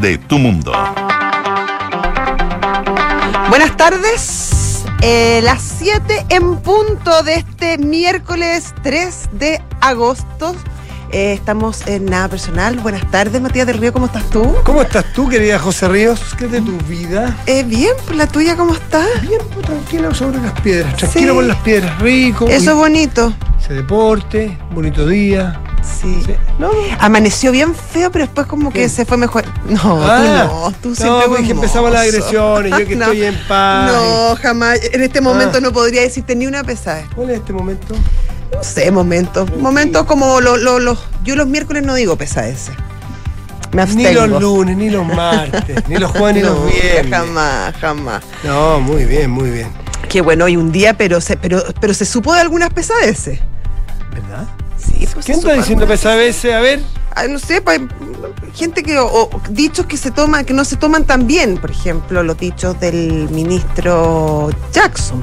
de tu mundo. Buenas tardes. Eh, las 7 en punto de este miércoles 3 de agosto. Eh, estamos en Nada Personal. Buenas tardes, Matías del Río, ¿cómo estás tú? ¿Cómo estás tú, querida José Ríos? ¿Qué es de tu vida? Eh, bien, pues la tuya, ¿cómo está? Bien, pues tranquilo sobre las piedras. Tranquilo Sí. con las piedras, rico. Eso es bonito. Ese deporte, bonito día. Sí. Sí. No, Amaneció bien feo, pero después como que se fue mejor. No, Ah, tú no, tú no, siempre porque empezaban las agresiones, yo que No. estoy en paz. No, jamás. En este momento Ah. no podría decirte ni una pesada. ¿Cuál es este momento? No sé, momentos. Momentos como los. los- los- yo los miércoles no digo pesadeces. Me Ni los lunes, ni los martes, ni los jueves, ni los viernes. Jamás, jamás. No, muy bien, muy bien. Qué bueno, hoy un día, pero se, pero, pero se supo de algunas pesadeces. Pues ¿Quién está diciendo algunas. pesadeces? A ver. No sé, pa- gente que. O, o dichos que se toman, que no se toman tan bien. Por ejemplo, los dichos del ministro Jackson.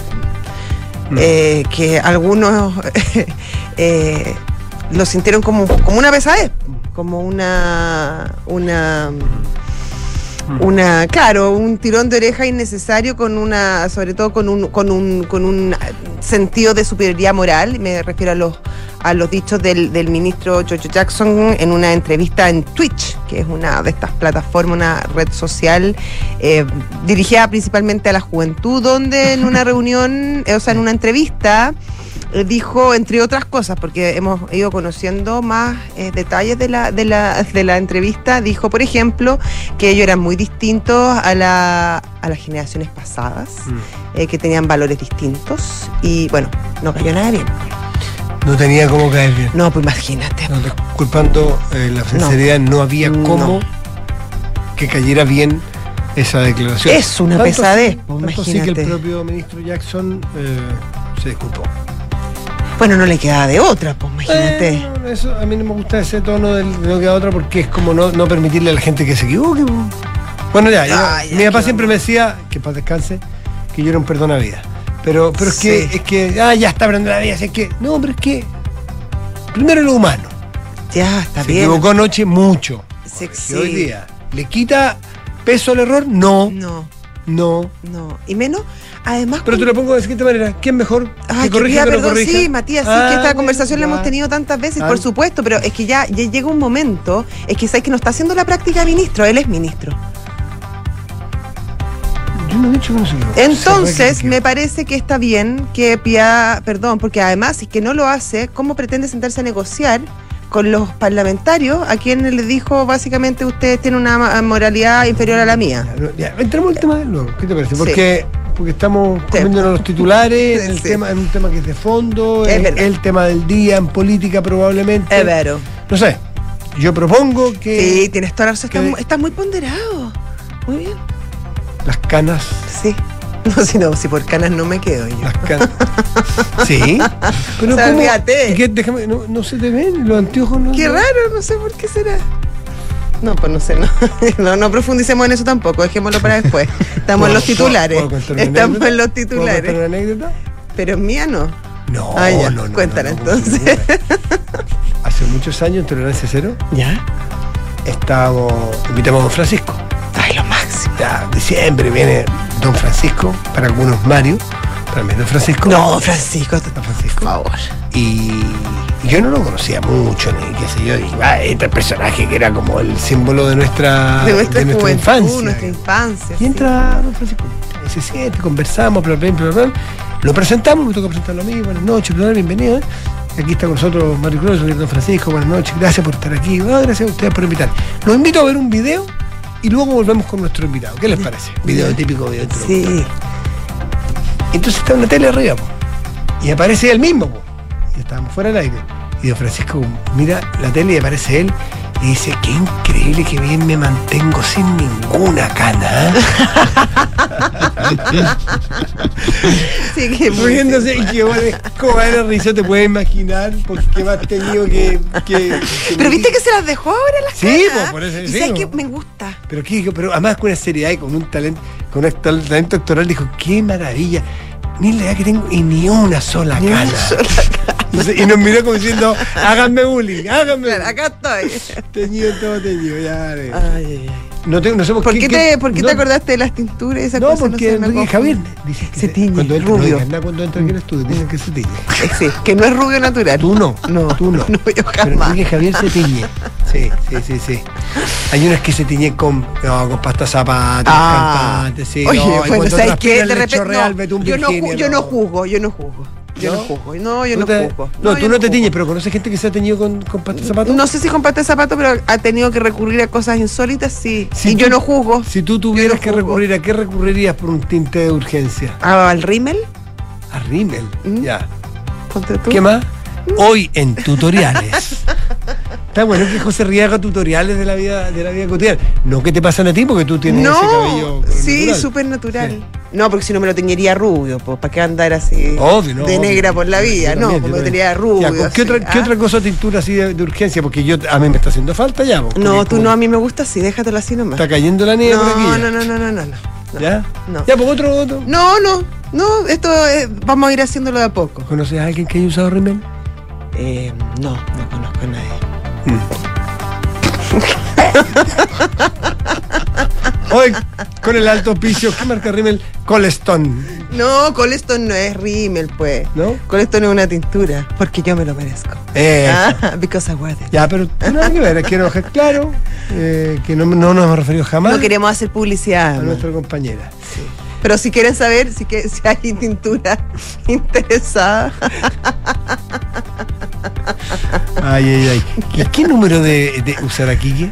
Mm. eh, que algunos eh, lo sintieron como, como una pesadez, como una, una, una, claro, un tirón de oreja innecesario con una, sobre todo con un, con un, con un sentido de superioridad moral. Me refiero a los, a los dichos del, del ministro George Jackson en una entrevista en Twitch, que es una de estas plataformas, una red social eh, dirigida principalmente a la juventud, donde en una reunión, eh, o sea, en una entrevista, dijo, entre otras cosas, porque hemos ido conociendo más eh, detalles de la, de, la, de la entrevista, dijo, por ejemplo, que ellos eran muy distintos a, la, a las generaciones pasadas, Mm. eh, que tenían valores distintos, y bueno, no cayó nada bien. No tenía cómo caer bien. No, pues imagínate. No, disculpando eh, la sinceridad, no, había No. cómo que cayera bien esa declaración. Es una Tanto pesadez, pues, tanto así que el imagínate. propio ministro Jackson eh, se disculpó. Bueno, no le quedaba de otra, pues imagínate. Eh, no, eso, a mí no me gusta ese tono del de no queda otra porque es como no, no permitirle a la gente que se equivoque. po. Bueno, ya, mi papá siempre me decía, que para descanse, que yo era un perdón a vida. Pero, pero es que, es que, ah, ya está aprendiendo la vida, así es que, no, pero es que, primero lo humano. Ya, está se bien. equivocó anoche mucho. Sí. hoy día, ¿le quita peso al error? No, No, no. no. Y menos, además. Pero te lo pongo de siguiente manera, ¿quién mejor? Ay, ¿Que corrija perdón, corrija? sí, Matías, sí, Ah, que esta bueno, conversación la hemos tenido tantas veces, Ah. por supuesto, pero es que ya, ya llega un momento, es que sabes que no está haciendo la práctica de ministro, él es ministro. Yo no he dicho que no se. Entonces, me parece que está bien que pida perdón, porque además, si es que no lo hace, ¿cómo pretende sentarse a negociar con los parlamentarios a quienes le dijo básicamente ustedes tienen una moralidad inferior a la mía? Ya, ya, entremos al tema de nuevo. ¿Qué te parece? Sí. Porque, porque estamos comiéndonos los titulares, el Sí. tema, en un tema que es de fondo, Es el, tema del día, en política probablemente. Es vero. No sé. Yo propongo que Sí, tienes toda la razón. Estás muy ponderado. Muy bien. las canas. Sí. No, si no, si por canas no me quedo yo. Las canas. sí. Pero O sea, ¿cómo? fíjate. ¿Y qué? Déjame, no, no se te ven los anteojos. No, Qué no? raro, no sé por qué será. No, pues no sé, no. No, no profundicemos en eso tampoco, dejémoslo para después. Estamos en los ¿Puedo- titulares. puedo Estamos en los ¿Puedo titulares. contar una anécdota? Pero en mía no. No, Ah, ya, no, no. cuéntala, entonces. Hace muchos años, en Tolerancia Cero, ¿Ya? estábamos, invitamos a don Francisco. Ay, lo máximo. Ya, diciembre viene Don Francisco, para algunos Mario, para mí Don Francisco. No, Francisco, Don Francisco. por favor. Y, y yo no lo conocía mucho, ni qué sé yo. Dije, ah, este personaje que era como el símbolo de nuestra, De nuestra juventud, infancia. nuestra infancia. Y sí. entra Don Francisco, y se siente, conversamos, bla, bla, bla, bla. Lo presentamos, me toca presentarlo a mí, buenas noches, bienvenido. Y aquí está con nosotros Mario Cruz, Don Francisco, buenas noches, gracias por estar aquí, Ah, gracias a ustedes por invitar. Los invito a ver un video y luego volvemos con nuestro invitado. ¿Qué les parece? Video típico, video introductorio. Sí. Entonces está una tele arriba, po. y aparece él mismo, po. y estábamos fuera del aire. Y don Francisco mira la tele y aparece él y dice, qué increíble que bien me mantengo sin ninguna cana. ¿eh?". Sí, que Riéndose y que bueno, como era risa, te puedes imaginar por qué más tenido que, que- que- Pero viste que se las dejó ahora las Sí, canas? po, por eso Y sí, sabes po. que me gusta. Pero, qué, pero además con una seriedad y con un talento, con un talento actoral, dijo, qué maravilla. Ni la edad que tengo y ni una sola Ni una sola cana. Y nos miró como diciendo, háganme bullying, háganme. Claro, acá estoy. Teñido, todo teñido, ya. eh. Ay, ay, ay. No, te, no sé por, ¿Por qué, te, por qué no, te acordaste de las tinturas y esas No, cosas? porque Enrique confundo. Javier dice que Se tiñe, cuando entra, rubio. No cuando entra aquí al estudio, dicen que se tiñe. Sí, que no es rubio natural. Tú no, No, tú no. no, yo Pero jamás. Enrique Javier se tiñe. Sí, sí, sí, sí. Hay unas que se tiñen con, no, con pasta zapata, Ah. cantantes, sí. Oye, no, bueno, ¿sabes qué? De repente. no, yo, no, yo no juzgo, yo no juzgo. Yo no, ¿No? juzgo. No, yo no te- juzgo. No, tú no te tiñes, pero conoces gente que se ha teñido con, con pasta zapato. No sé si con pata de zapato, pero ha tenido que recurrir a cosas insólitas, sí. Si y tú- yo no juzgo. Si tú tuvieras que recurrir, ¿a qué recurrirías por un tinte de urgencia? ¿Al rímel? A rímel. ¿Mm? Ya. Ponte tú. ¿Qué más? Hoy en tutoriales. Está bueno que José Ríe haga tutoriales de la vida de la vida cotidiana. No que te pasan a ti porque tú tienes ese cabello. No, sí, natural. súper natural. No, porque si no me lo teñiría rubio, pues, ¿para qué andar así Obvio, no, de obvio. negra por la vida? Yo No, también, yo me tenía rubio. Ya, ¿con ¿qué, otra, ¿Qué ¿ah? otra cosa tintura así de, de urgencia? Porque yo a mí me está haciendo falta ya. po, No, porque tú como no, a mí me gusta así, déjatelo así nomás. Está cayendo la nieve no, por aquí. ya. no, no, no, no, no, no. ¿Ya? No. Ya, pues otro, otro. No, no, no, esto eh, vamos a ir haciéndolo de a poco. ¿Conoces a alguien que haya usado rímel? Eh, no, no conozco a nadie. Hoy, con el alto piso, ¿qué marca rímel? Colestone. No, Coleston no es rímel, pues. ¿No? Coleston es una tintura, porque yo me lo merezco. Eh, Ah, because I worth it. Ya, pero nada que ver, quiero dejar claro eh, que no, no nos hemos referido jamás No queremos hacer a publicidad. ¿no? nuestra compañera. Pero si quieren saber si, que, si hay tintura interesada, Ay, ay, ay. ¿Y qué número de, de usará de Quique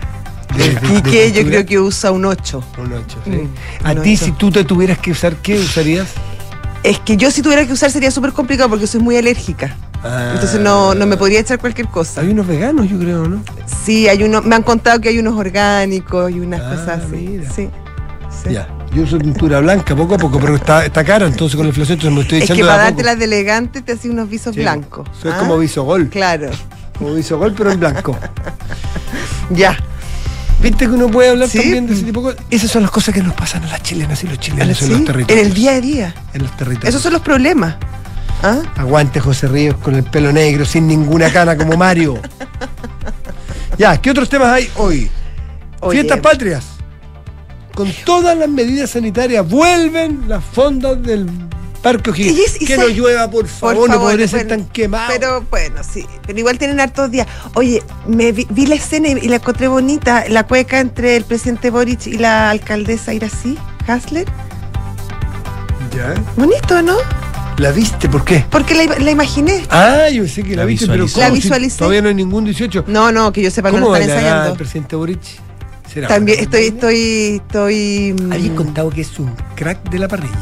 yo creo que usa un 8. Un 8, sí. Mm, a ti, si tú te tuvieras que usar, ¿qué usarías? Es que yo si tuviera que usar sería súper complicado porque soy muy alérgica. Ah. Entonces no, no me podría echar cualquier cosa. Hay unos veganos, yo creo, ¿no? Sí, hay uno, me han contado que hay unos orgánicos y unas Ah, cosas así. mira. Sí. sí. Ya. Yo uso tintura blanca poco a poco, pero está, está cara, entonces con la inflación entonces me estoy Es echando que de a para darte las de elegante te hacía unos visos Sí, blancos. Soy ¿ah? como bisogol. Claro. Como bisogol, pero en blanco. Ya. ¿Viste que uno puede hablar Sí. también de ese tipo de cosas? Esas son las cosas que nos pasan a las chilenas y los chilenos en Sí, los en territorios. el día a día. En los territorios. Esos son los problemas. ¿Ah? Aguante José Ríos con el pelo negro, sin ninguna cana como Mario. ya, ¿qué otros temas hay hoy? Oye, Fiestas patrias. Con todas las medidas sanitarias, vuelven las fondas del Parque O'Higgins. Y es- y Que no llueva, por por favor, no podría ser bueno, tan quemado. Pero bueno, sí. Pero igual tienen hartos días. Oye, me vi, vi la escena y, y la encontré bonita. La cueca entre el presidente Boric y la alcaldesa Irací, Hasler. Ya. Bonito, ¿no? ¿La viste? ¿Por qué? Porque la, la imaginé. Ah, yo sé que la, La viste, pero. ¿cómo? La Si visualicé. todavía no hay ningún 18. No, no, que yo sepa, no ¿Cómo lo están bailará el ensayando. presidente Boric? ¿Será También estoy, estoy, estoy. mm, Habían contado que es un crack de la parrilla.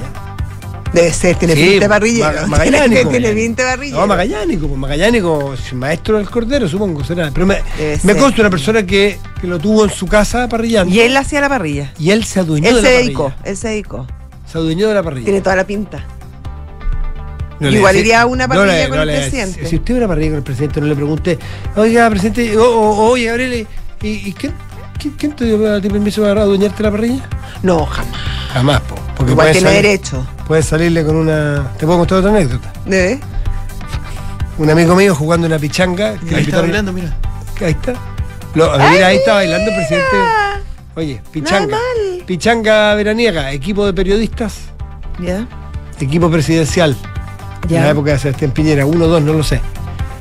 Debe ser, tiene Sí, pinta de parrilla. Maga- magallánico. tiene pinta. No, Magallánico, pues Magallánico, es maestro del cordero, supongo, será. Pero me, Debe me ser. consta una persona que, que lo tuvo en su casa parrillando. Y él hacía la parrilla. y él se adueñó Él de se la dedicó, parrilla. él se dedicó. Se adueñó de la parrilla. Tiene toda la pinta. No Igual iría a una no parrilla le- con no el le- presidente. Si usted va a una parrilla con el presidente, no le pregunte, oiga, presidente, o- o- oye, Gabriel, ¿y, y quién, quién, quién te dio a ti permiso para adueñarte la parrilla? No, jamás. Jamás, po, porque Igual tiene salir- derecho. Puedes salirle con una. ¿Te puedo contar otra anécdota? ¿Debe? Un amigo mío jugando una pichanga. que Ahí está bailando, mira. Ahí está. Lo- mira, ahí está bailando el presidente. Oye, pichanga. Nada mal. Pichanga veraniega, equipo de periodistas, ¿Ya? equipo presidencial. En la ¿Ya? época de Sebastián Piñera, uno, dos, no lo sé.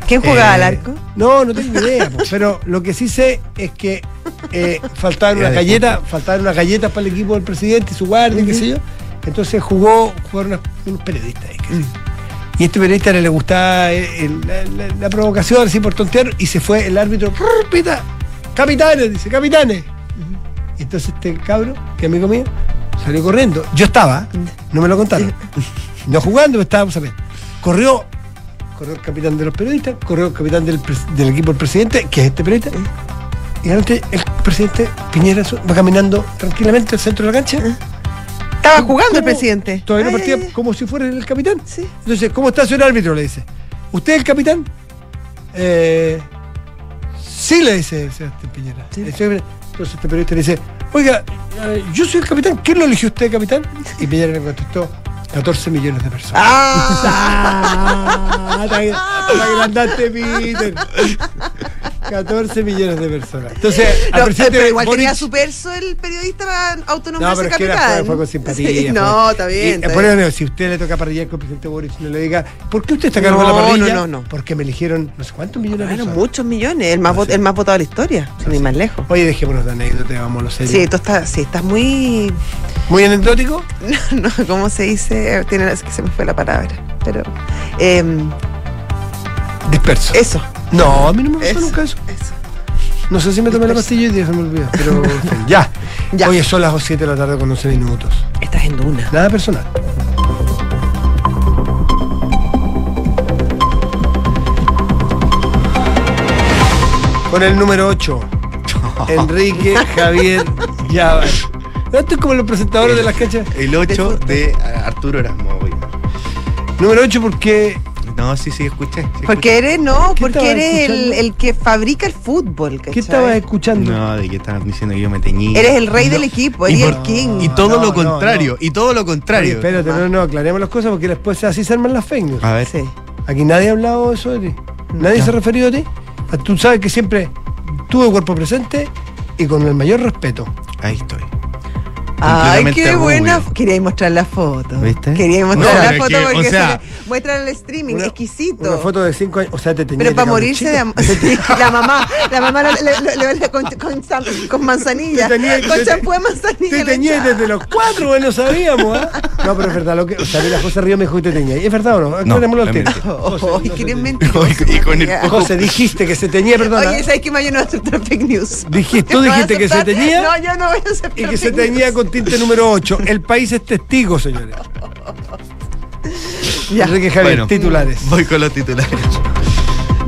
¿Quién jugaba Eh, al arco? No, no tengo idea, po, pero lo que sí sé es que eh, faltaban unas galletas, faltaban unas galletas para el equipo del presidente y su guardia, qué sé yo. Entonces jugó, jugaron unos periodistas. ahí, qué sé yo. Y a este periodista le gustaba eh, el- la, provocación, así por tontear, y se fue el árbitro, "Prr, pita, capitanes, dice, capitanes. Y entonces este cabro, que amigo mío, salió corriendo. Yo estaba, no me lo contaron. No jugando, pero estábamos a ver. Corrió, corrió el capitán de los periodistas, corrió el capitán del equipo del presidente, que es este periodista. Y realmente el presidente Piñera va caminando tranquilamente al centro de la cancha. Estaba jugando el presidente. Todavía no partía ay, ay. como si fuera el capitán. Sí. Entonces, ¿cómo está señor árbitro? Le dice. ¿Usted es el capitán? Eh, sí, le dice Sebastián Piñera. Sí. Entonces este periodista le dice, oiga, eh, yo soy el capitán, ¿quién lo eligió usted capitán? Y Piñera le contestó, 14 millones de personas. ¡Ah! Ah, te agrandaste, Peter. 14 millones de personas. Entonces, No, presidente pero igual Boric- tenía su perso el periodista para No, pero es que era, capitán. fue, con simpatía. Sí, fue- no, está bien. Y, está por bien. eso, si usted le toca parrillar con el presidente Boris, no le diga, ¿por qué usted está de No, la parrilla? no, no, no. Porque me eligieron no sé cuántos millones de personas. muchos millones, el más, vot- sí. el más votado de la historia, sin ir más lejos. Oye, dejémonos de anécdota, vamos a lo serio. Sí, tú estás, sí, estás muy, Muy anecdótico. no, ¿cómo se dice? Tiene, es que se me fue la palabra, pero em, Disperso. eso, No, a mí no me eso, nunca eso. eso. No sé si me tomé la pastilla y día se me olvidó. Pero ya. Ya. Oye, son las 7 de la tarde con 11 minutos. Estás en duna. Nada personal. Con el número 8, Enrique Javier Llavar. No, esto es como los presentadores de las canchas. El 8 de Arturo Erasmo. Número 8 porque No, sí, sí, escuché. sí Porque eres, no, ¿Qué porque eres el, que fabrica el fútbol, ¿cachai? ¿qué estabas escuchando? No, de que estaban diciendo que yo me teñí. Eres el rey del equipo, Y eres el king. Y todo No, lo no, contrario, y todo lo Oye, contrario. espérate, no, no, aclaremos las cosas porque después así se arman las fake news. A ver. Sí. Aquí nadie ha hablado de eso de ti. Nadie se ha referido a ti. Tú sabes que siempre tuve cuerpo presente y con el mayor respeto. Ahí estoy. Ay, qué buena. rubio. Quería mostrar la foto. ¿Viste? Quería mostrar No, la foto que, porque o sea- se muestra en el streaming, Una- exquisito. Una foto de cinco años. O sea, te teñía Pero para morirse de la mamá, la mamá le, le- con, con, con manzanilla, Te tenía- con te- champú de manzanilla. Te echaba. desde los cuatro, bueno, sabíamos, ¿ah? No, pero es verdad, lo que. O sea, a mí la José Río me dijo que te teñía. ¿Es verdad o no? Que eres teñía. mentiroso. Y con el José, dijiste que se teñía, perdona. Oye, ¿sabes qué? Mayo no va a aceptar fake news. Dijiste- tú ¿No vas a dijiste que se teñía No, yo no voy a aceptar y que se teñía con tinte número 8. El país es testigo, señores. Ya. Enrique Javier, Bueno. titulares. Voy con los titulares.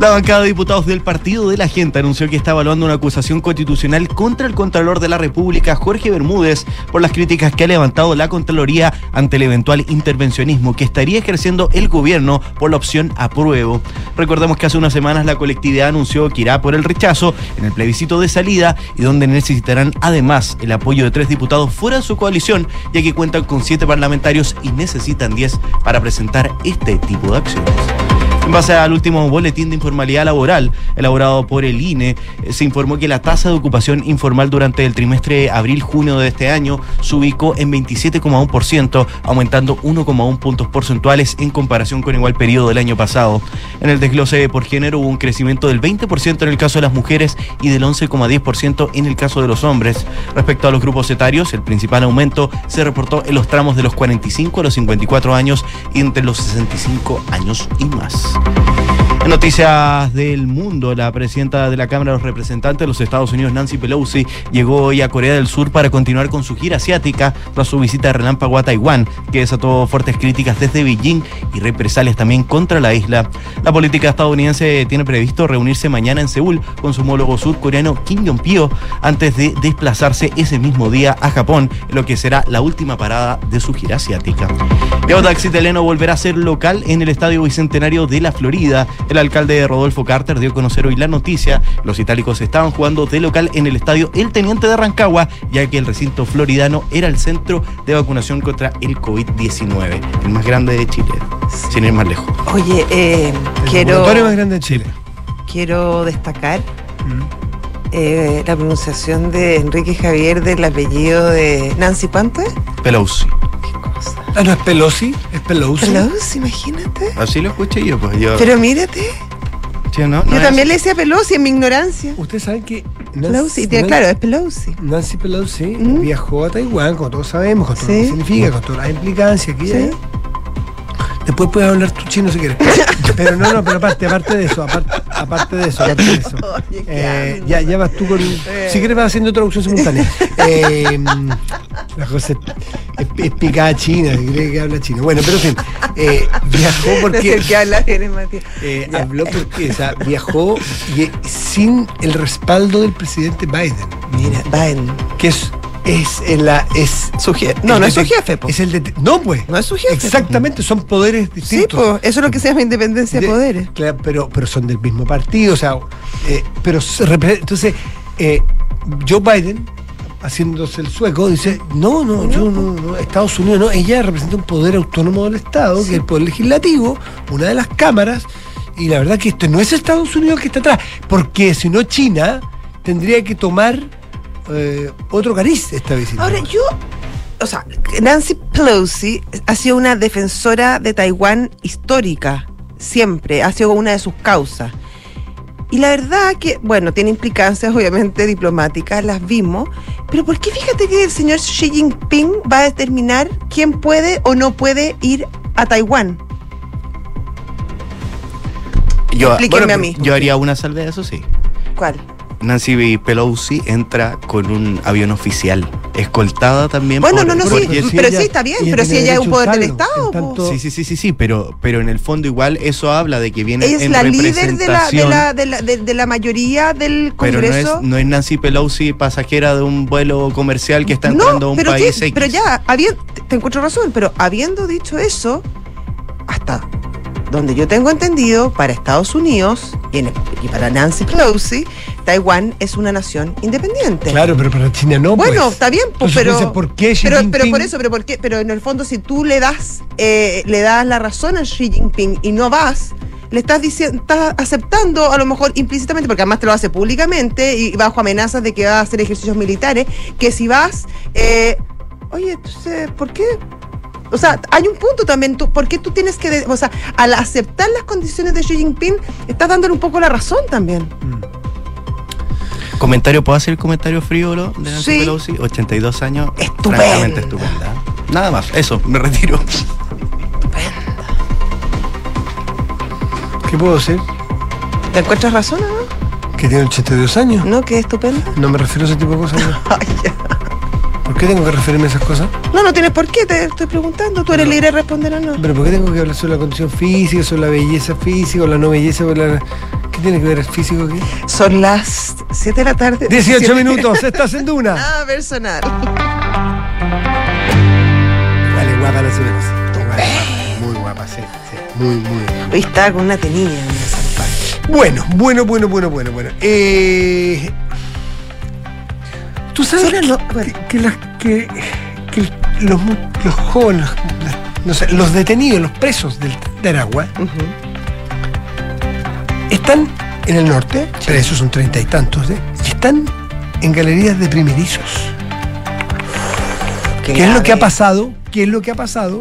La bancada de diputados del Partido de la Gente anunció que está evaluando una acusación constitucional contra el Contralor de la República, Jorge Bermúdez, por las críticas que ha levantado la Contraloría ante el eventual intervencionismo que estaría ejerciendo el gobierno por la opción apruebo. Recordemos que hace unas semanas la colectividad anunció que irá por el rechazo en el plebiscito de salida y donde necesitarán además el apoyo de tres diputados fuera de su coalición, ya que cuentan con siete parlamentarios y necesitan diez para presentar este tipo de acciones. En base al último boletín de informalidad laboral elaborado por el INE, se informó que la tasa de ocupación informal durante el trimestre abril-junio de este año se ubicó en 27,1%, aumentando 1,1 puntos porcentuales en comparación con igual periodo del año pasado. En el desglose por género hubo un crecimiento del 20% en el caso de las mujeres y del 11,10% en el caso de los hombres. Respecto a los grupos etarios, el principal aumento se reportó en los tramos de los 45 a los 54 años y entre los 65 años y más. House. En noticias del mundo, la presidenta de la Cámara de los Representantes de los Estados Unidos, Nancy Pelosi, llegó hoy a Corea del Sur para continuar con su gira asiática tras su visita de relámpago a Taiwán, que desató fuertes críticas desde Beijing y represalias también contra la isla. La política estadounidense tiene previsto reunirse mañana en Seúl con su homólogo surcoreano Kim Jong-pyo antes de desplazarse ese mismo día a Japón, lo que será la última parada de su gira asiática. El taxi Teleno volverá a ser local en el Estadio Bicentenario de la Florida. El alcalde Rodolfo Carter dio a conocer hoy la noticia. Los itálicos estaban jugando de local en el estadio El Teniente de Rancagua, ya que el recinto floridano era el centro de vacunación contra el COVID-19, el más grande de Chile, sin ir más lejos. Oye, eh, El quiero, laboratorio más grande de Chile. quiero destacar eh, la pronunciación de Enrique Javier del apellido de Nancy Pante. Pelosi. Qué cosa. Ah, no es Pelosi, es Pelosi. Pelosi, imagínate. Así lo escuché yo, pues yo. Pero mírate, Sí, ¿no? yo ¿No es también así? le decía Pelosi en mi ignorancia. Ustedes saben que Pelosi, tiene- claro, es Pelosi. Nancy Pelosi ¿Mm? viajó a Taiwán, como todos sabemos, con todo lo que significa, con todas las implicancias que Sí. Después puedes hablar tu chino si quieres. Pero no, no, pero aparte, aparte de eso, aparte, aparte de eso, aparte de eso. Qué Eh, ya, ya vas tú con. Si quieres vas haciendo traducción simultánea. Eh, la cosa es, es picada china, se cree que habla chino. Bueno, pero en fin, eh, viajó No sé porque. el que habla, eres Matías. eh, Ya. habló porque, o sea, viajó y- sin el respaldo del presidente Biden. Mira, Biden. Que es, es en la. Es, Su je- No, no es su jefe, po. Es el det- No, pues. No es su jefe. Exactamente, son poderes Sí, distintos. pues, eso es lo que se llama independencia de De- poderes. claro, pero, pero son del mismo partido, o sea, eh, pero entonces eh, Joe Biden haciéndose el sueco, dice, no, no, yo no, no, Estados Unidos no, ella representa un poder autónomo del Estado, que es el poder legislativo, una de las cámaras, y la verdad que esto no es Estados Unidos que está atrás, porque si no China tendría que tomar eh, otro cariz esta visita. Ahora, yo, o sea, Nancy Pelosi ha sido una defensora de Taiwán histórica, siempre, ha sido una de sus causas. Y la verdad que, bueno, tiene implicancias obviamente diplomáticas, las vimos, pero ¿por qué fíjate que el señor Xi Jinping va a determinar quién puede o no puede ir a Taiwán? Yo, Explíquenme bueno, a mí. yo haría una salvedad, eso sí. ¿Cuál? Nancy Pelosi entra con un avión oficial, escoltada también Bueno, por, no, no, por sí, Jesse- pero sí está bien, pero si ella es un poder del Estado, tanto- Sí, sí, sí, sí, sí, pero, pero en el fondo igual eso habla de que viene es en la líder de la, de, la, de, la, de- de la mayoría del pero no Congreso. es, no es Nancy Pelosi pasajera de un vuelo comercial que está entrando a un pero, país sí, X. pero ya, te, te encuentro razón, pero habiendo dicho eso, hasta donde yo tengo entendido, para Estados Unidos y, en- y para Nancy Pelosi, Taiwán es una nación independiente. Claro, pero para China no. Bueno, pues. está bien, pues, Entonces, pero, ¿por qué Xi pero, pero por eso, pero por qué, pero en el fondo si tú le das, eh, le das la razón a Xi Jinping y no vas, le estás diciendo, estás aceptando a lo mejor implícitamente, porque además te lo hace públicamente y bajo amenazas de que va a hacer ejercicios militares, que si vas, eh, oye, entonces, ¿por qué? O sea, hay un punto también, tú, ¿por qué tú tienes que, de- o sea, al aceptar las condiciones de Xi Jinping, estás dándole un poco la razón también? Comentario, ¿puedo hacer comentario frívolo de Nancy Sí. Pelosi? 82 años. Estupenda. Estupenda. Nada más, eso, me retiro. ¿Qué puedo hacer? ¿Te encuentras razón o no? Que tiene 82 años. ¿No? Que es estupenda. No me refiero a ese tipo de cosas. no. ¿Por qué tengo que referirme a esas cosas? No, no tienes por qué, te estoy preguntando. Tú eres libre de responder o no. Pero ¿por qué tengo que hablar sobre la condición física, sobre la belleza física o la no belleza? o la... ¿Qué tiene que ver el físico aquí? Son las 7 de la tarde. 18 Siete- minutos, estás en Duna. Ah, personal. Es guapa la señora. Muy guapa, sí. sí. Muy, muy guapa. Hoy estaba con una tenilla. Bueno, bueno, bueno, bueno, bueno, bueno. Eh, Tú sabes que, no- que- que las- que- que los, los jóvenes, las- no sé, los detenidos, los presos del de Aragua, están en el norte, presos son treinta y tantos, ¿eh? y están en galerías de primerizos. ¿Qué es lo que ha pasado? ¿Qué es lo que ha pasado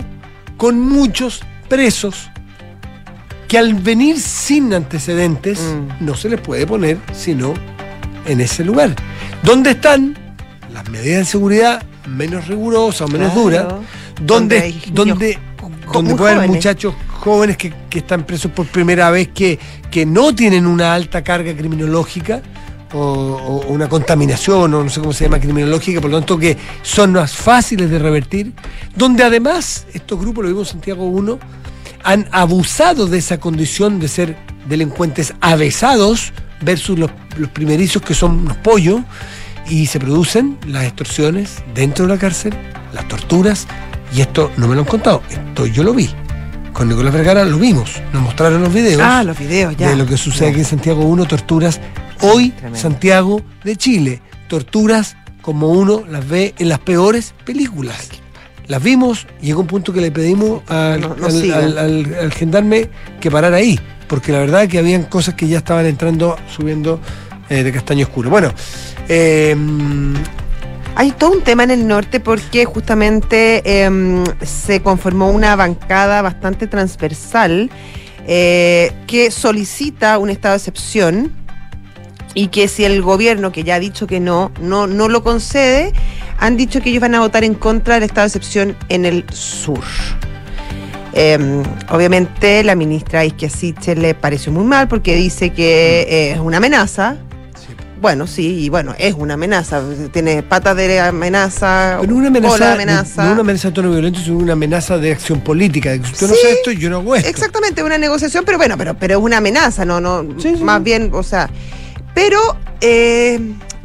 con muchos presos que al venir sin antecedentes Mm. no se les puede poner sino en ese lugar? ¿Dónde están las medidas de seguridad menos rigurosas o menos Claro. duras? Donde Donde, donde, puede haber muchachos jóvenes que, que están presos por primera vez que, que no tienen una alta carga criminológica o, o una contaminación o no sé cómo se llama criminológica, por lo tanto que son más fáciles de revertir, donde además estos grupos, lo vimos en Santiago 1, han abusado de esa condición de ser delincuentes avesados versus los, los primerizos que son unos pollos y se producen las extorsiones dentro de la cárcel, las torturas, y esto no me lo han contado, esto yo lo vi. Con Nicolás Vergara lo vimos, nos mostraron los videos Ah, los videos, ya. de lo que sucede aquí en Santiago 1, torturas. Hoy, Tremendo. Santiago de Chile, torturas como uno las ve en las peores películas. Las vimos, llegó un punto que le pedimos al, No- no al- sigan. al- al- al gendarme que parara ahí, porque la verdad que habían cosas que ya estaban entrando, subiendo eh, de castaño oscuro. Bueno, eh, Hay todo un tema en el norte porque justamente em, se conformó una bancada bastante transversal eh, que solicita un estado de excepción y que si el gobierno, que ya ha dicho que no, no, no lo concede, han dicho que ellos van a votar en contra del estado de excepción en el sur. Em, obviamente la ministra Isquia le pareció muy mal porque dice que eh, es una amenaza. Bueno, sí, y bueno, es una amenaza. Tiene patas de amenaza, pero una amenaza, amenaza. no una amenaza de tono violento, sino una amenaza de acción política, de que usted no Sí, hace esto, yo no hago esto. Exactamente, una negociación, pero bueno, pero, pero es una amenaza, no, no, Sí, sí, más bien, o sea, pero eh,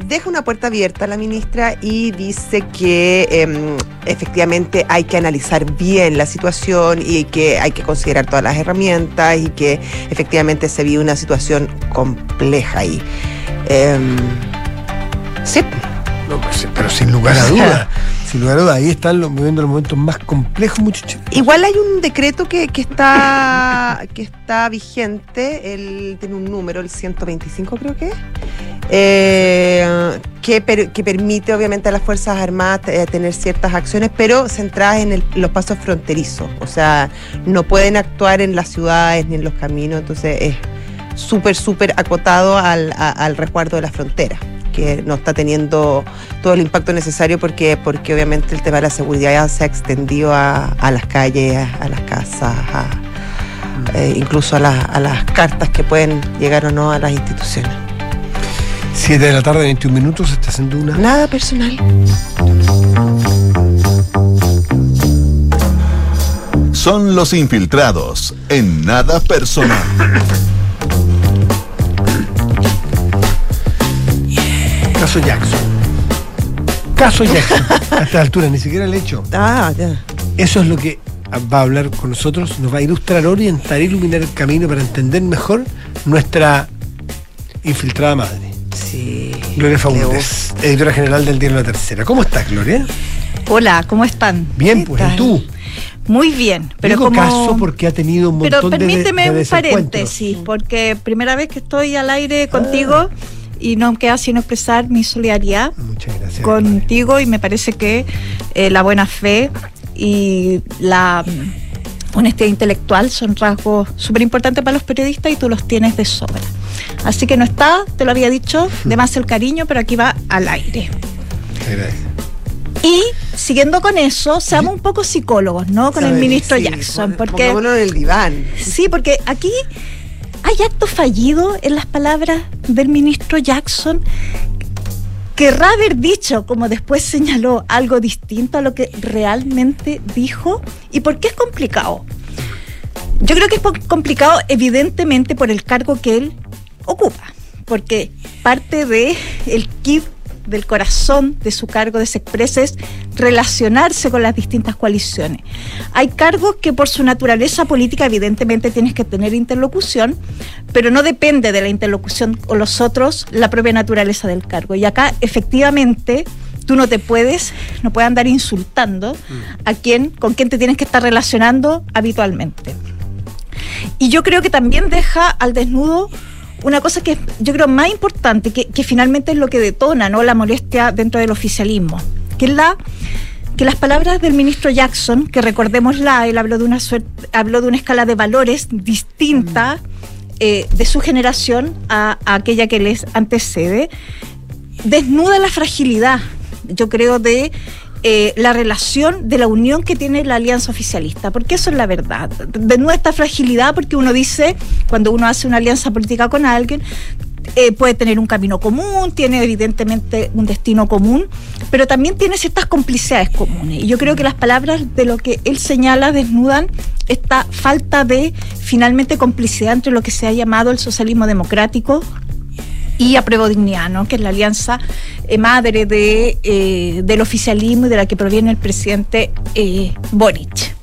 deja una puerta abierta la ministra y dice que em, efectivamente hay que analizar bien la situación y que hay que considerar todas las herramientas y que efectivamente se vive una situación compleja ahí. Em, sí, No, pues, pero sin lugar a dudas. sin lugar a dudas, ahí están los, viviendo los momentos más complejos, muchachos. Igual hay un decreto que, que está que está vigente, él tiene un número, el 125 creo que es, eh, que, per- que permite obviamente a las Fuerzas Armadas eh, tener ciertas acciones, pero centradas en el- los pasos fronterizos. O sea, no pueden actuar en las ciudades ni en los caminos, entonces es súper, súper acotado al, a- al resguardo de la frontera que no está teniendo todo el impacto necesario porque, porque obviamente el tema de la seguridad ya se ha extendido a, a las calles, a, a las casas, a, eh, incluso a, las- a las cartas que pueden llegar o no a las instituciones. 7 de la tarde, 21 minutos, está haciendo una. Nada personal. Son los infiltrados en nada personal. Caso Jackson. Caso Jackson. A esta altura, ni siquiera el hecho. Ah, ya. Eso es lo que va a hablar con nosotros, nos va a ilustrar, orientar, iluminar el camino para entender mejor nuestra infiltrada madre. Sí. Gloria. Faúndez, editora general del diario La Tercera. ¿Cómo estás, Gloria? Hola, ¿cómo están? Bien, ¿Qué pues, ¿y tú? Muy bien, pero Digo como caso porque ha tenido un pero montón de de, permíteme de un paréntesis, porque primera vez que estoy al aire contigo y no queda sino expresar mi solidaridad Muchas gracias. contigo y me parece que eh, la buena fe y la honestidad intelectual son rasgos súper importantes para los periodistas y tú los tienes de sobra. Así que no está, te lo había dicho, de más el cariño, pero aquí va al aire. Muchas gracias. Y siguiendo con eso, seamos un poco psicólogos, ¿no? Con el ministro Sí, Jackson, porque en el diván. sí, porque aquí hay acto fallido en las palabras del ministro Jackson. Querrá haber dicho, como después señaló, algo distinto a lo que realmente dijo. ¿Y por qué es complicado? Yo creo que es complicado evidentemente por el cargo que él ocupa, porque parte de kit del corazón de su cargo de Sexpress es relacionarse con las distintas coaliciones. Hay cargos que por su naturaleza política evidentemente tienes que tener interlocución, pero no depende de la interlocución con los otros la propia naturaleza del cargo. Y acá efectivamente tú no te puedes, no puedes andar insultando a quien, con quien te tienes que estar relacionando habitualmente. Y yo creo que también deja al desnudo una cosa que yo creo más importante, que, que finalmente es lo que detona ¿no? la molestia dentro del oficialismo, que es la que las palabras del ministro Jackson, que recordémosla, él habló de una suerte, habló de una escala de valores distinta eh, de su generación a, a aquella que les antecede, desnuda la fragilidad, yo creo, de eh, la relación de la unión que tiene la alianza oficialista, porque eso es la verdad. Desnuda esta fragilidad porque uno dice, cuando uno hace una alianza política con alguien, eh, puede tener un camino común, tiene evidentemente un destino común, pero también tiene ciertas complicidades comunes. Y yo creo que las palabras de lo que él señala desnudan esta falta de finalmente complicidad entre lo que se ha llamado el socialismo democrático y Apruebo Dignidad, ¿no? que es la alianza eh, madre de, eh, del oficialismo y de la que proviene el presidente eh, Boric.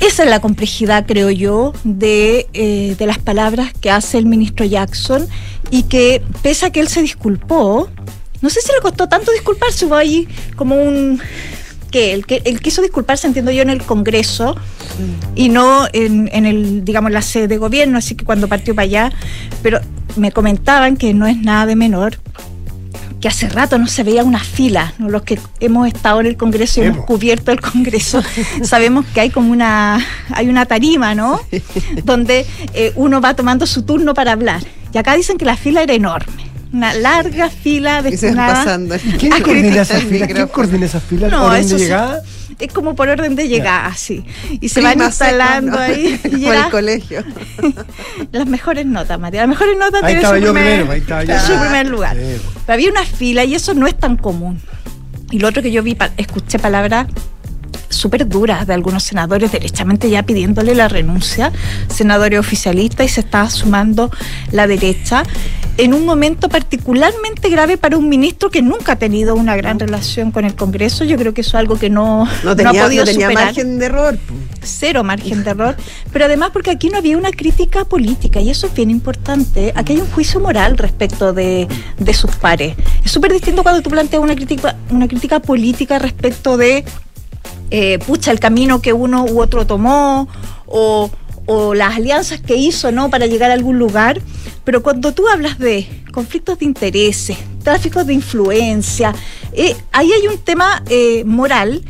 Esa es la complejidad, creo yo, de, eh, de las palabras que hace el ministro Jackson y que, pese a que él se disculpó, no sé si le costó tanto disculparse, hubo ahí como un... él, que él quiso disculparse, entiendo yo, en el Congreso y no en, en el, digamos, la sede de gobierno, así que cuando partió para allá, pero me comentaban que no es nada de menor que hace rato no se veía una fila, ¿no? los que hemos estado en el Congreso y hemos Hemos. cubierto el Congreso, sabemos que hay como una, hay una tarima, ¿no? Donde eh, uno va tomando su turno para hablar. Y acá dicen que la fila era enorme, una larga fila se van pasando. ¿Quién coordina esas filas? ¿Quién coordina esas filas? No, ¿Orden eso de sí. llegada? Es como por orden de llegada, sí. Y se van instalando seco, ¿no? ahí. Era el colegio. las mejores notas, María. Las mejores notas Ahí tienen estaba su yo primer, primero, ahí estaba yo. su primer lugar. sí. Pero había una fila y eso no es tan común. Y lo otro que yo vi, escuché palabras súper duras de algunos senadores derechamente ya pidiéndole la renuncia, senadores oficialistas y se estaba sumando la derecha. en un momento particularmente grave para un ministro que nunca ha tenido una gran relación con el Congreso. Yo creo que eso es algo que no, No tenía, no ha podido no tenía superar. margen de error. Cero margen de error. Pero además porque aquí no había una crítica política y eso es bien importante. Aquí hay un juicio moral respecto de, de sus pares. Es súper distinto cuando tú planteas una crítica, una crítica política respecto de eh, pucha, el camino que uno u otro tomó o, las alianzas que hizo no para llegar a algún lugar. Pero cuando tú hablas de conflictos de intereses, tráficos de influencia, eh, ahí hay un tema eh, moral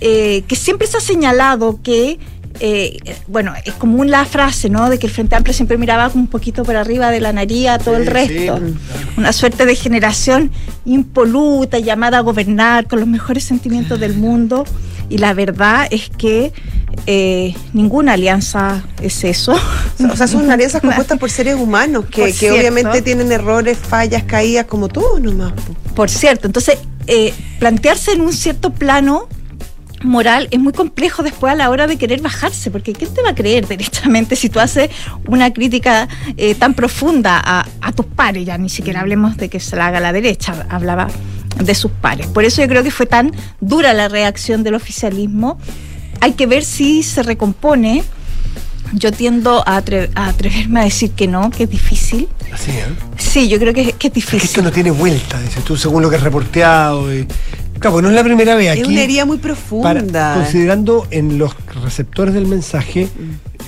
eh, que siempre se ha señalado que eh, bueno, es común la frase, ¿no? De que el Frente Amplio siempre miraba un poquito por arriba de la nariz a todo el Sí, resto. sí. Una suerte de generación impoluta, llamada a gobernar con los mejores sentimientos del mundo. Y la verdad es que eh, ninguna alianza es eso. O sea, son alianzas compuestas por seres humanos que, que obviamente tienen errores, fallas, caídas, como todos nomás. po. Por cierto, entonces, eh, plantearse en un cierto plano moral es muy complejo después a la hora de querer bajarse, porque ¿quién te va a creer derechamente si tú haces una crítica eh, tan profunda a, a tus pares? Ya ni siquiera hablemos de que se la haga la derecha, hablaba de sus pares. Por eso yo creo que fue tan dura la reacción del oficialismo. Hay que ver si se recompone. Yo tiendo a, atre- a atreverme a decir que no, que es difícil. Así, ¿eh? Sí, yo creo que, que es Es que esto difícil. no tiene vuelta, dices tú, según lo que has reporteado. y- Claro, no es la primera vez aquí. es una herida muy para- profunda. considerando en los receptores del mensaje,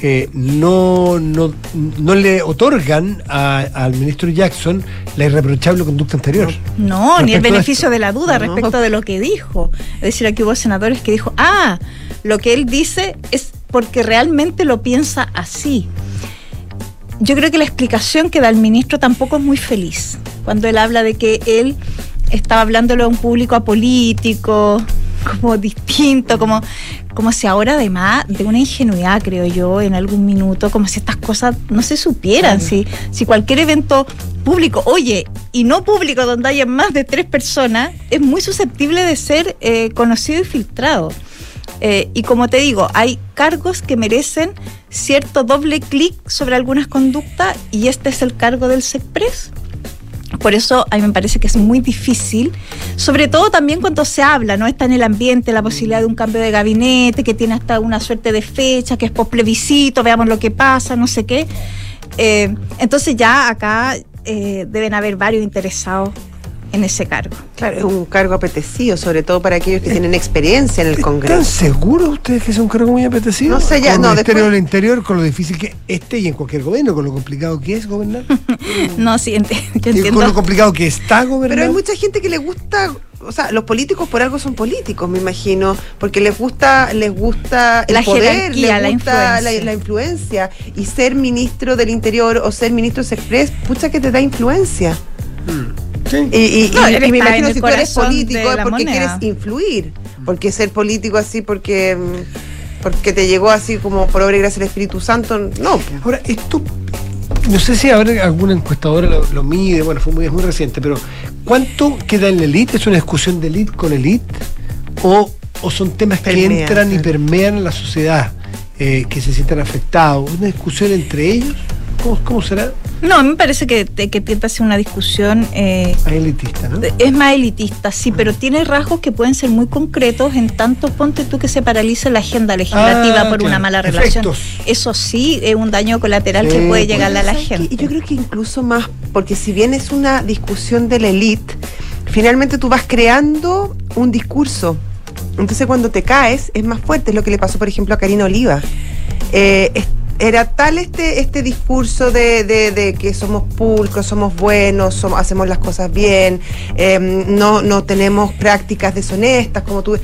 eh, no, no, no le otorgan a- al ministro Jackson la irreprochable conducta anterior. No, ni el beneficio de la duda No. respecto de lo que dijo. Es decir, aquí hubo senadores que dijo, ah, lo que él dice es porque realmente lo piensa así. Yo creo que la explicación que da el ministro tampoco es muy feliz. Cuando él habla de que él estaba hablándolo a un público apolítico, como distinto, como, como si ahora además de una ingenuidad, creo yo, en algún minuto, como si estas cosas no se supieran, si, si cualquier evento público, oye, y no público donde haya más de tres personas, es muy susceptible de ser eh, conocido y filtrado. Eh, y como te digo, hay cargos que merecen cierto doble clic sobre algunas conductas y este es el cargo del SECPRES. Por eso a mí me parece que es muy difícil, sobre todo también cuando se habla, ¿no? Está en el ambiente la posibilidad de un cambio de gabinete, que tiene hasta una suerte de fecha, que es por plebiscito, veamos lo que pasa, no sé qué. Eh, entonces ya acá eh, deben haber varios interesados en ese cargo. Claro, es un cargo apetecido, sobre todo para aquellos que tienen experiencia en el ¿Están Congreso. seguros ustedes que es un cargo muy apetecido? No sé, ya, Con no, el Ministerio después- del Interior, con lo difícil que este y en cualquier gobierno, con lo complicado que es gobernar. No, sí, enti- yo y con lo entiendo. complicado que está gobernar. Pero hay mucha gente que le gusta, o sea, los políticos por algo son políticos, me imagino, porque les gusta, les gusta el La poder, les la gusta la, influencia. la influencia. Y ser ministro del Interior o ser ministro de Express, pucha que te da influencia. Sí. Y, y- No, y- me imagino si tú eres político es porque moneda. quieres influir. Porque ser político así porque, mm, porque te llegó así como por obra y gracia del Espíritu Santo, no. Ahora, esto, no sé si habrá alguna encuestadora lo, lo mide, bueno, fue muy, es muy reciente, pero ¿cuánto queda en la elite? ¿Es una discusión de elite con elite? ¿O, o son temas que entran y permean en la sociedad, eh, que se sientan afectados? ¿Una discusión entre ellos? ¿Cómo, cómo será? No, a mí me parece que, que a ser una discusión eh, Más elitista, ¿no? Es más elitista, sí, pero tiene rasgos que pueden ser muy concretos en tanto ponte tú que se paralice la agenda legislativa Ah, por claro. una mala relación. Efectos. Eso sí es un daño colateral Sí, que puede pues. llegarle a la gente. Y yo creo que incluso más, porque si bien es una discusión de la élite, finalmente tú vas creando un discurso. Entonces cuando te caes es más fuerte, es lo que le pasó por ejemplo a Karina Oliva. Eh, era tal este, este discurso de, de- de que somos pulcros, somos buenos, somos- hacemos las cosas bien, eh, no, no tenemos prácticas deshonestas, como tú,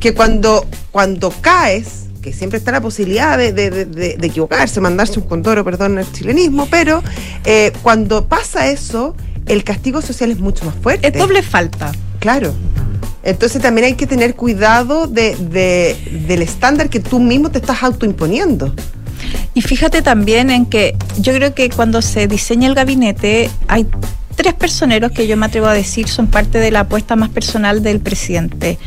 que cuando, cuando caes, que siempre está la posibilidad de, de- de- de- de equivocarse, mandarse un condoro, perdón el chilenismo, pero eh, cuando pasa eso, el castigo social es mucho más fuerte. Es doble falta. Claro. Entonces también hay que tener cuidado de, de- del estándar que tú mismo te estás autoimponiendo. Y fíjate también en que yo creo que cuando se diseña el gabinete hay tres personeros que yo me atrevo a decir son parte de la apuesta más personal del presidente.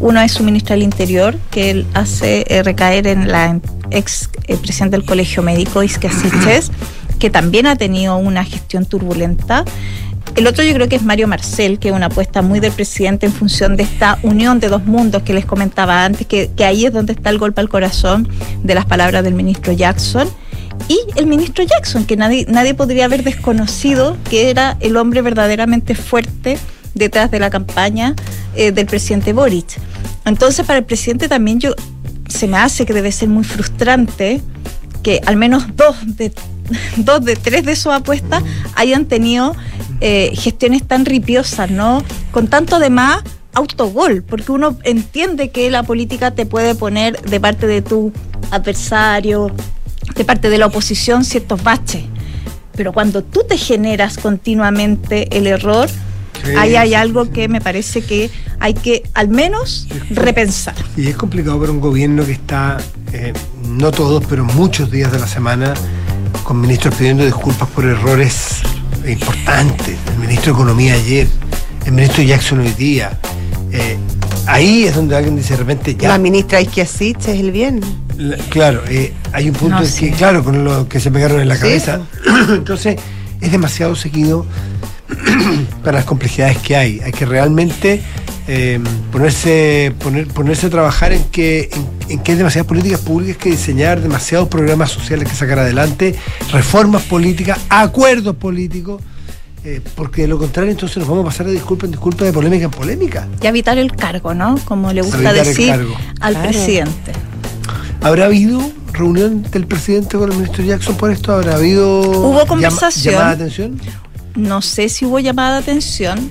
Uno es su ministro del Interior, que él hace eh, recaer en la ex eh, presidente del Colegio Médico, Isque Siches, que que también ha tenido una gestión turbulenta. El otro yo creo que es Mario Marcel, que es una apuesta muy del presidente en función de esta unión de dos mundos que les comentaba antes, que, ahí es donde está el golpe al corazón de las palabras del ministro Jackson. Y el ministro Jackson, que nadie, nadie podría haber desconocido que era el hombre verdaderamente fuerte detrás de la campaña eh, del presidente Boric. Entonces, para el presidente también yo se me hace que debe ser muy frustrante que al menos dos de, dos de tres de sus apuestas hayan tenido eh, gestiones tan ripiosas, ¿no? Con tanto además autogol, porque uno entiende que la política te puede poner de parte de tu adversario, de parte de la oposición, ciertos baches. Pero cuando tú te generas continuamente el error, Sí, ahí hay sí, algo sí. que me parece que hay que al menos repensar. Y es complicado para un gobierno que está, eh, no todos, pero muchos días de la semana, con ministros pidiendo disculpas por errores importantes. El ministro de Economía ayer, el ministro Jackson hoy día. Eh, ahí es donde alguien dice de repente ya. La ministra Isquiasic es el bien. La- Claro, eh, hay un punto No en sé. que, claro, con lo que se pegaron en la Sí. cabeza. Entonces, es demasiado seguido para las complejidades que hay. Hay que realmente eh, ponerse, poner, ponerse a trabajar en que, en, en que hay demasiadas políticas públicas que diseñar, demasiados programas sociales que sacar adelante, reformas políticas, acuerdos políticos. eh, porque de lo contrario entonces nos vamos a pasar de disculpa en disculpa, de polémica en polémica. Y evitar el cargo, ¿no? Como le gusta Evitar decir al Claro. presidente. ¿Habrá habido reunión del presidente con el ministro Jackson por esto? ¿Habrá habido Hubo llama- conversación. llamada de atención? No sé si hubo llamada de atención.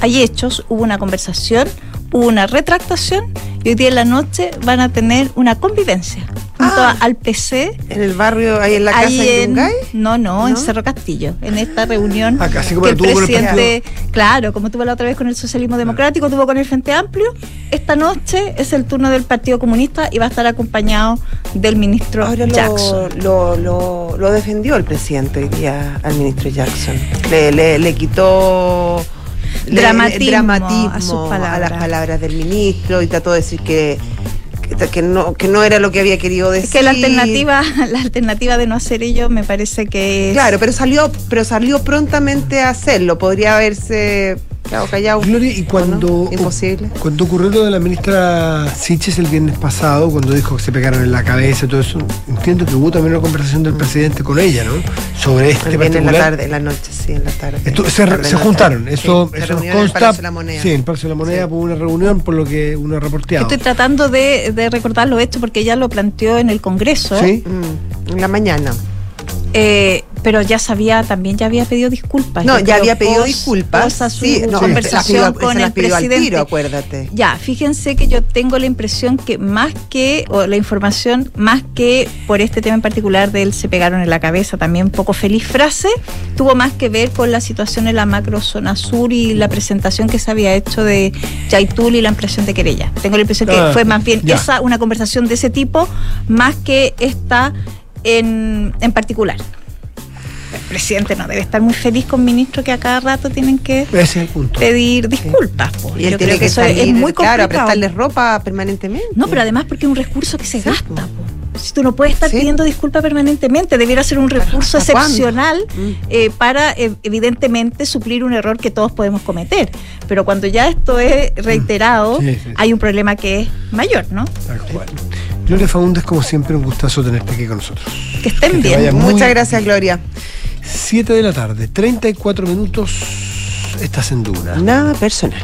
Hay hechos, hubo una conversación, hubo una retractación y hoy día en la noche van a tener una convivencia junto Ah. a- al PC. En el barrio, ahí en la casa ahí de en, no, no, en. Cerro Castillo, en esta reunión Ah, casi como que el tuvo con el presidente, claro, como tuvo la otra vez con el socialismo democrático, tuvo con el Frente Amplio, esta noche es el turno del Partido Comunista y va a estar acompañado del ministro Ahora Jackson. lo, lo, lo defendió el presidente hoy día al ministro Jackson. Le, le, le quitó le- Dramatismo le- dramatismo a sus a, palabras. las palabras del ministro y trató de decir que, que, que no, que no era lo que había querido decir. Es que la alternativa, la alternativa de no hacer ello me parece que es Claro, pero salió, pero salió prontamente a hacerlo. Podría haberse Gloria, y ¿o cuando, no? Imposible. cuando ocurrió lo de la ministra Siches el viernes pasado, cuando dijo que se pegaron en la cabeza y todo eso, entiendo que hubo también una conversación del presidente con ella, ¿no? Sobre este El viernes en la particular. tarde, en la noche, sí, en la tarde. Esto- se, Tarde, se juntaron, eso, Sí, eso nos reunieron en el consta. Palacio de la Moneda. Sí, en el Palacio de la Moneda Sí. hubo una reunión, por lo que uno ha reporteado. Estoy tratando de, de recordar los hechos porque ella lo planteó en el Congreso, Sí. Mm, en la mañana. Eh, pero ya sabía, también ya había pedido disculpas. No, Yo ya había pedido pos- disculpas. a su Sí, no, conversación pidió- con se el al presidente. tiro, acuérdate. Ya, fíjense que yo tengo la impresión que más que, o la información, más que por este tema en particular de él se pegaron en la cabeza, también poco feliz frase, tuvo más que ver con la situación en la macrozona sur y la presentación que se había hecho de Yaitul y la impresión de querella. Tengo la impresión que Ah, fue más bien ya. esa, una conversación de ese tipo, más que esta en, en particular. El presidente no debe estar muy feliz con ministros que a cada rato tienen que Ese es el punto. pedir disculpas. po. Y él Yo tiene creo que, eso es- salir, es muy claro, a complicado. prestarle ropa permanentemente. No, pero además porque es un recurso que se Sí, gasta. po. po. Si tú no puedes estar Sí. pidiendo disculpas permanentemente, debiera ser un recurso excepcional Mm. eh, para eh, evidentemente suplir un error que todos podemos cometer. Pero cuando ya esto es reiterado, Sí, sí, sí. hay un problema que es mayor, ¿no? Tal cual. Gloria Faúndez, como siempre, un gustazo tenerte aquí con nosotros. Que estén Que bien. muy Muchas gracias, Gloria. 7 de la tarde, 34 minutos, estás en Duna. Nada personal.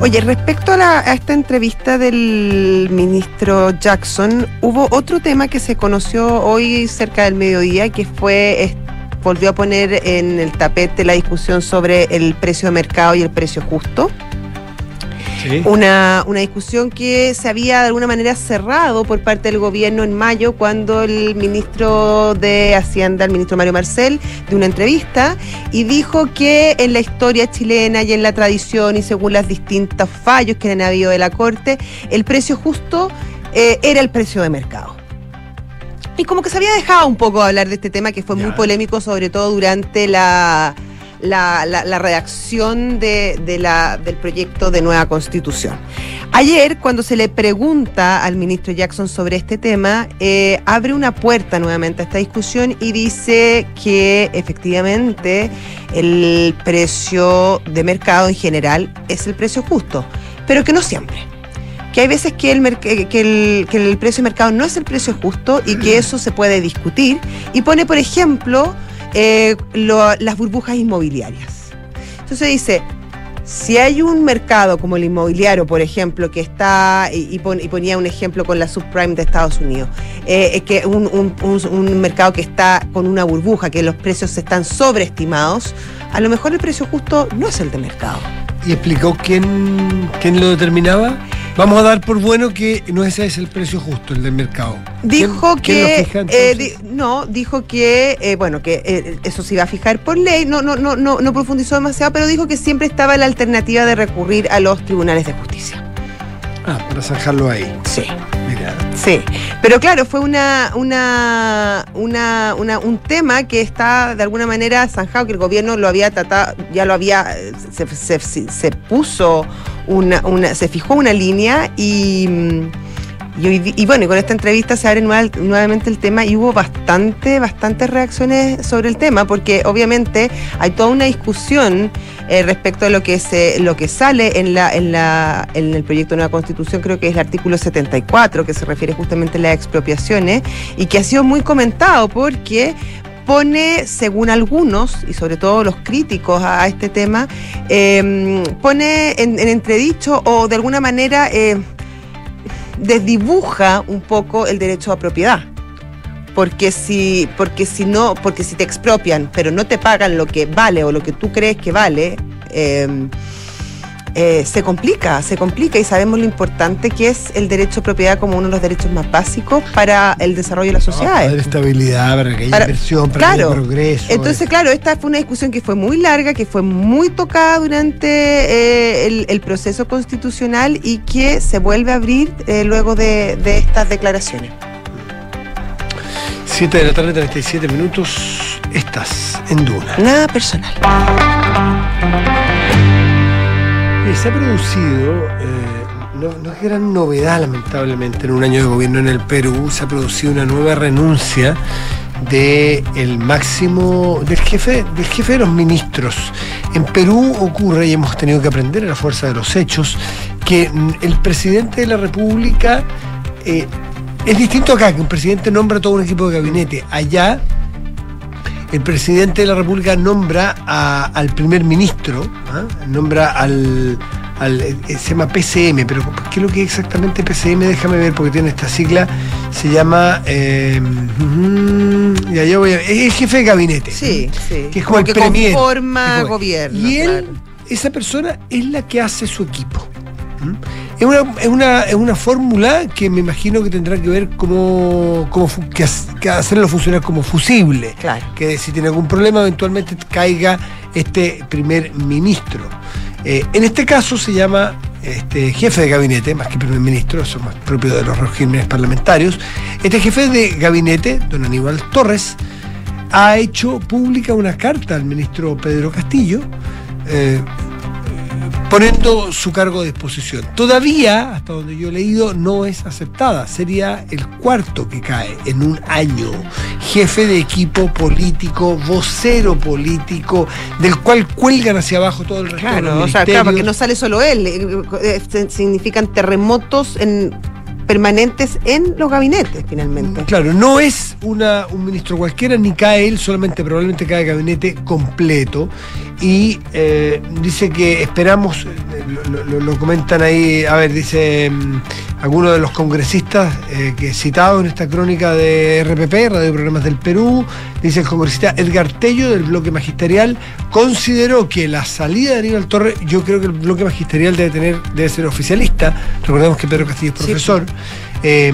Oye, respecto a, la- a esta entrevista del ministro Jackson, hubo otro tema que se conoció hoy cerca del mediodía, que fue, es- volvió a poner en el tapete la discusión sobre el precio de mercado y el precio justo. Sí. Una, una discusión que se había de alguna manera cerrado por parte del gobierno en mayo cuando el ministro de Hacienda, el ministro Mario Marcel, dio una entrevista y dijo que en la historia chilena y en la tradición y según los distintos fallos que han habido de la Corte, el precio justo eh, era el precio de mercado. Y como que se había dejado un poco de hablar de este tema que fue muy polémico, sobre todo durante la la, la- redacción de, de la, del proyecto de nueva constitución. Ayer, cuando se le pregunta al ministro Jackson sobre este tema, eh, abre una puerta nuevamente a esta discusión y dice que efectivamente el precio de mercado en general es el precio justo, pero que no siempre que hay veces que el, eh, que, el, que el precio de mercado no es el precio justo y que eso se puede discutir. Y pone, por ejemplo, eh, las burbujas inmobiliarias. Entonces dice, si hay un mercado como el inmobiliario, por ejemplo, que está, y, y pon- y ponía un ejemplo con la subprime de Estados Unidos, eh, que un mercado que está con una burbuja, que los precios están sobreestimados, a lo mejor el precio justo no es el de mercado. ¿Y explicó quién, quién lo determinaba? Vamos a dar por bueno que no ese es el precio justo, el del mercado. Dijo ¿Quién- quién lo que fija, eh, di- no, dijo que eh, bueno que eh, eso se iba a fijar por ley. No, no, no, no, no profundizó demasiado, pero dijo que siempre estaba la alternativa de recurrir a los tribunales de justicia. Ah, para zanjarlo ahí. Sí. Mira. Sí, pero claro, fue una, una, una, una- un tema que está de alguna manera zanjado, que el gobierno lo había tratado, ya lo había, se, se- se- se puso una, una, se fijó una línea y, mm, y, y bueno, y con esta entrevista se abre nueva- nuevamente el tema y hubo bastante, bastantes reacciones sobre el tema, porque obviamente hay toda una discusión eh, respecto a lo que se, lo que sale en la, en la, en el proyecto de nueva constitución, creo que es el artículo 74, que se refiere justamente a las expropiaciones, y que ha sido muy comentado porque pone, según algunos, y sobre todo los críticos a, este tema, eh, pone en, en entredicho o de alguna manera eh, desdibuja un poco el derecho a propiedad. Porque si, porque si no, porque si te expropian, pero no te pagan lo que vale o lo que tú crees que vale, eh, eh, se complica, se complica y sabemos lo importante que es el derecho a propiedad como uno de los derechos más básicos para el desarrollo de las Para sociedades. dar estabilidad, para que haya Para- inversión, para claro. que haya progreso. Entonces, claro, esta fue una discusión que fue muy larga, que fue muy tocada durante eh, el, el proceso constitucional y que se vuelve a abrir eh, luego de, de estas declaraciones. 7 de la tarde, 37 minutos. Estás en Duna. Nada personal. Se ha producido, eh, no, es gran novedad lamentablemente en un año de gobierno en el Perú, se ha producido una nueva renuncia del el máximo, del jefe, del jefe de los ministros. En Perú ocurre, y hemos tenido que aprender a la fuerza de los hechos, que mm, el presidente de la República eh, es distinto acá, que un presidente nombra todo un equipo de gabinete. Allá el presidente de la República nombra a- al primer ministro, ¿ah? nombra al, al- eh, se llama PCM, pero ¿qué es lo que es exactamente PCM? Déjame ver porque tiene esta sigla, se llama, eh, ya yo voy a- es el jefe de gabinete. Sí, sí. Que es como el que premier. conforma como- gobierno. Y él, claro. esa persona es la que hace su equipo. ¿Mm? Es una, es una, es una fórmula que me imagino que tendrá que ver cómo, cómo que hacerlo funcionar como fusible. Claro. Que si tiene algún problema, eventualmente caiga este primer ministro. Eh, en este caso se llama este, jefe de gabinete, más que primer ministro, eso es más propio de los regímenes parlamentarios. Este jefe de gabinete, don Aníbal Torres, ha hecho pública una carta al ministro Pedro Castillo eh, poniendo su cargo a disposición. Todavía, hasta donde yo he leído, no es aceptada. Sería el cuarto que cae en un año. Jefe de equipo político, vocero político, del cual cuelgan hacia abajo todo el resto de Claro, los o sea, claro, porque no sale solo él, eh, eh, significan terremotos en, permanentes en los gabinetes, finalmente. Claro, no es una, un ministro cualquiera, ni cae él, solamente probablemente cae gabinete completo. Y eh, dice que esperamos, eh, lo, lo- lo comentan ahí, a ver, dice mm, algunos de los congresistas eh, que citados en esta crónica de RPP, Radio Programas del Perú, dice el congresista Edgar Tello del bloque magisterial, consideró que la salida de Aníbal Torres, yo creo que el bloque magisterial debe tener, debe ser oficialista, recordemos que Pedro Castillo es Sí. Eh,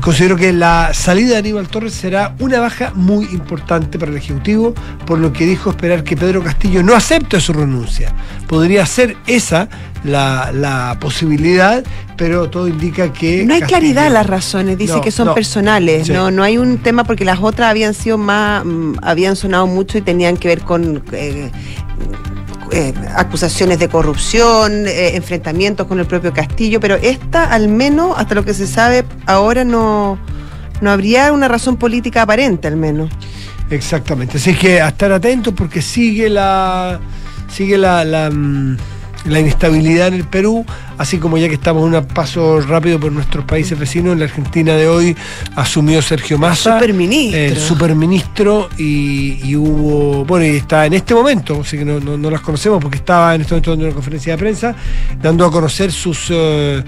considero que la salida de Aníbal Torres será una baja muy importante para el Ejecutivo, por lo que dijo esperar que Pedro Castillo no acepte su renuncia. Podría ser esa la, la posibilidad, pero todo indica que... No hay Castillo- claridad las razones, dice No, que son no. personales, Sí. no, no hay un tema porque las otras habían sido más, mm, habían sonado mucho y tenían que ver con eh, eh, acusaciones de corrupción, eh, enfrentamientos con el propio Castillo, pero esta, al menos, hasta lo que se sabe, ahora no, no habría una razón política aparente, al menos. Exactamente. Así que a estar atentos porque sigue la sigue la, mm, la inestabilidad en el Perú, así como ya que estamos en un paso rápido por nuestros países vecinos, en la Argentina de hoy asumió Sergio Massa, superministro. el superministro, y, y hubo, bueno, y está en este momento, así que no, no, no las conocemos porque estaba en este momento dando una conferencia de prensa, dando a conocer sus, eh,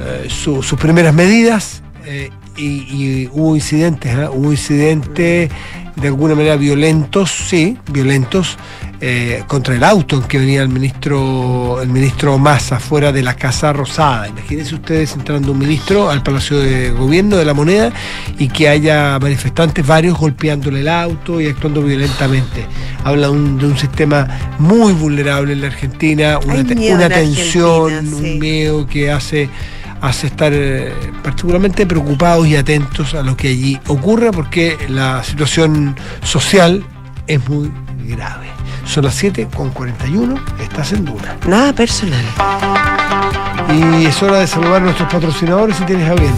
eh, su- sus primeras medidas. eh, y, y hubo incidentes, ¿ah? hubo incidentes de alguna manera violentos, sí, violentos, eh, contra el auto en que venía el ministro, el ministro Massa fuera de la Casa Rosada. Imagínense ustedes entrando un ministro al Palacio de Gobierno de la Moneda y que haya manifestantes, varios golpeándole el auto y actuando violentamente. Habla un- de un sistema muy vulnerable en la Argentina, una, una en tensión, Argentina, sí. un miedo que hace hace estar eh, particularmente preocupados y atentos a lo que allí ocurre porque la situación social es muy grave. Son las 7 con 41, estás en Duna. Nada personal. Y es hora de saludar a nuestros patrocinadores si tienes a bien.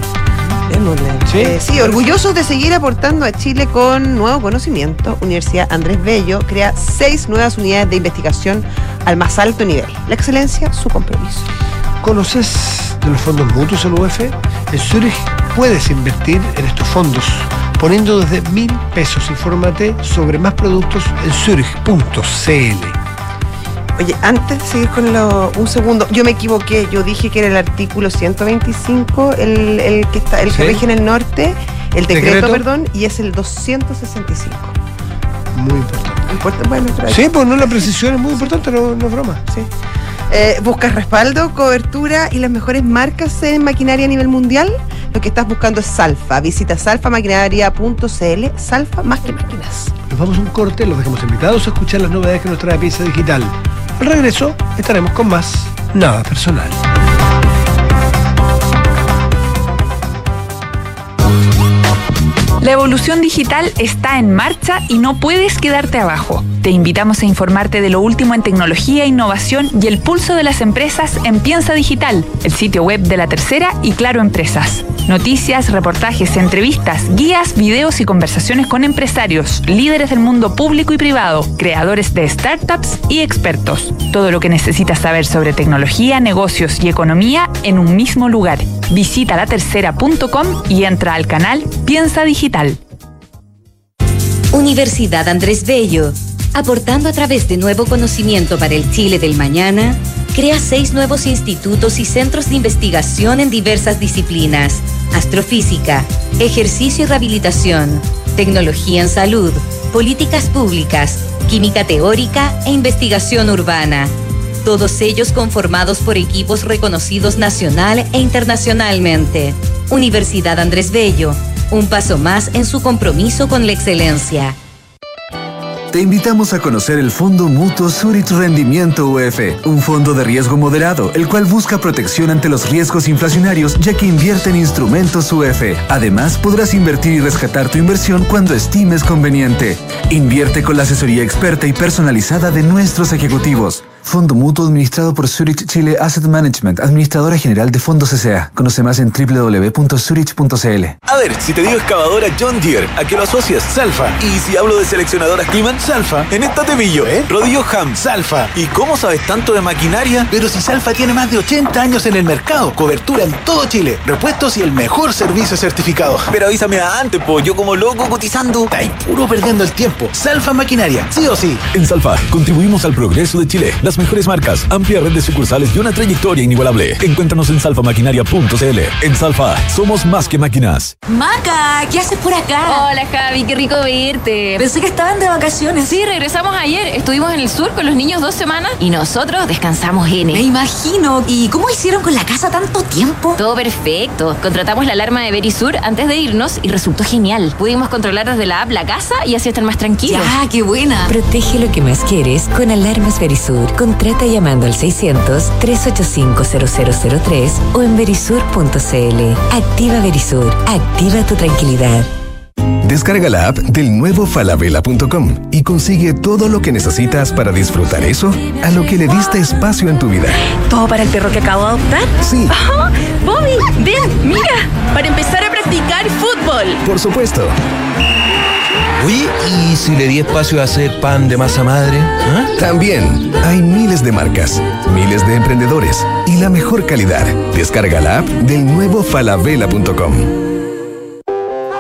¿Sí? Eh, sí, orgullosos de seguir aportando a Chile con nuevo conocimiento. Universidad Andrés Bello crea seis nuevas unidades de investigación al más alto nivel. La excelencia, su compromiso. ¿Conoces de los fondos mutuos en UF? En Zurich puedes invertir en estos fondos poniendo desde mil pesos. Infórmate sobre más productos en zurich.cl. Oye, antes de seguir con lo, un segundo, yo me equivoqué, yo dije que era el artículo 125, el, el que está, el que Sí. rige en el norte, el decreto, Decreto. perdón, y es el 265. Muy importante. Importa- Bueno, Sí, pues no, la precisión es muy importante, no, no es broma. sí. Eh, ¿Buscas respaldo, cobertura y las mejores marcas en maquinaria a nivel mundial? Lo que estás buscando es Salfa. Visita salfamaquinaria.cl. Salfa más que máquinas. Nos vamos a un corte, los dejamos invitados a escuchar las novedades que nos trae Piensa Digital. Al regreso estaremos con más Nada Personal. La evolución digital está en marcha y no puedes quedarte abajo. Te invitamos a informarte de lo último en tecnología, innovación y el pulso de las empresas en Piensa Digital, el sitio web de la tercera y Claro Empresas. Noticias, reportajes, entrevistas, guías, videos y conversaciones con empresarios, líderes del mundo público y privado, creadores de startups y expertos. Todo lo que necesitas saber sobre tecnología, negocios y economía en un mismo lugar. Visita latercera.com y entra al canal Piensa Digital. Universidad Andrés Bello, aportando a través de nuevo conocimiento para el Chile del mañana, crea seis nuevos institutos y centros de investigación en diversas disciplinas: astrofísica, ejercicio y rehabilitación, tecnología en salud, políticas públicas, química teórica e investigación urbana. Todos ellos conformados por equipos reconocidos nacional e internacionalmente. Universidad Andrés Bello, un paso más en su compromiso con la excelencia. Te invitamos a conocer el Fondo Mutuo Zurich Rendimiento UF, un fondo de riesgo moderado, el cual busca protección ante los riesgos inflacionarios ya que invierte en instrumentos UF. Además, podrás invertir y rescatar tu inversión cuando estimes conveniente. Invierte con la asesoría experta y personalizada de nuestros ejecutivos. Fondo Mutuo administrado por Zurich Chile Asset Management, administradora general de fondos S.A. Conoce más en www.zurich.cl. A ver, si te digo excavadora John Deere, ¿a qué lo asocias? Salfa. Y si hablo de seleccionadoras Climan, Salfa. En esta te pillo, ¿eh? Rodillo Ham, Salfa. ¿Y cómo sabes tanto de maquinaria? Pero si Salfa tiene más de 80 años en el mercado, cobertura en todo Chile, repuestos y el mejor servicio certificado. Pero avísame antes, po, yo como loco cotizando. Está ahí puro perdiendo el tiempo. Salfa Maquinaria, sí o sí. En Salfa, contribuimos al progreso de Chile. Las mejores marcas, amplia red de sucursales y una trayectoria inigualable. Encuéntranos en salfamaquinaria.cl. En Salfa, somos más que máquinas. Maca, ¿qué haces por acá? Hola Javi, qué rico verte. Pensé que estaban de vacaciones. Sí, regresamos ayer. Estuvimos en el sur con los niños dos semanas y nosotros descansamos Me N. imagino. ¿Y cómo hicieron con la casa tanto tiempo? Todo perfecto. Contratamos la alarma de Verisur antes de irnos y resultó genial. Pudimos controlar desde la app la casa y así estar más tranquilos. Ya, qué buena. Protege lo que más quieres con Alarmas Verisur. Contrata llamando al 600-385-0003 o en verisur.cl. Activa Verisur. Activa tu tranquilidad. Descarga la app del nuevo falabella.com y consigue todo lo que necesitas para disfrutar eso a lo que le diste espacio en tu vida. ¿Todo para el perro que acabo de adoptar? Sí. Ajá. Bobby, ven, mira, para empezar a practicar fútbol. Por supuesto. Oye, ¿y si le di espacio a hacer pan de masa madre? ¿Ah? También hay miles de marcas, miles de emprendedores y la mejor calidad. Descarga la app del nuevo falabella.com.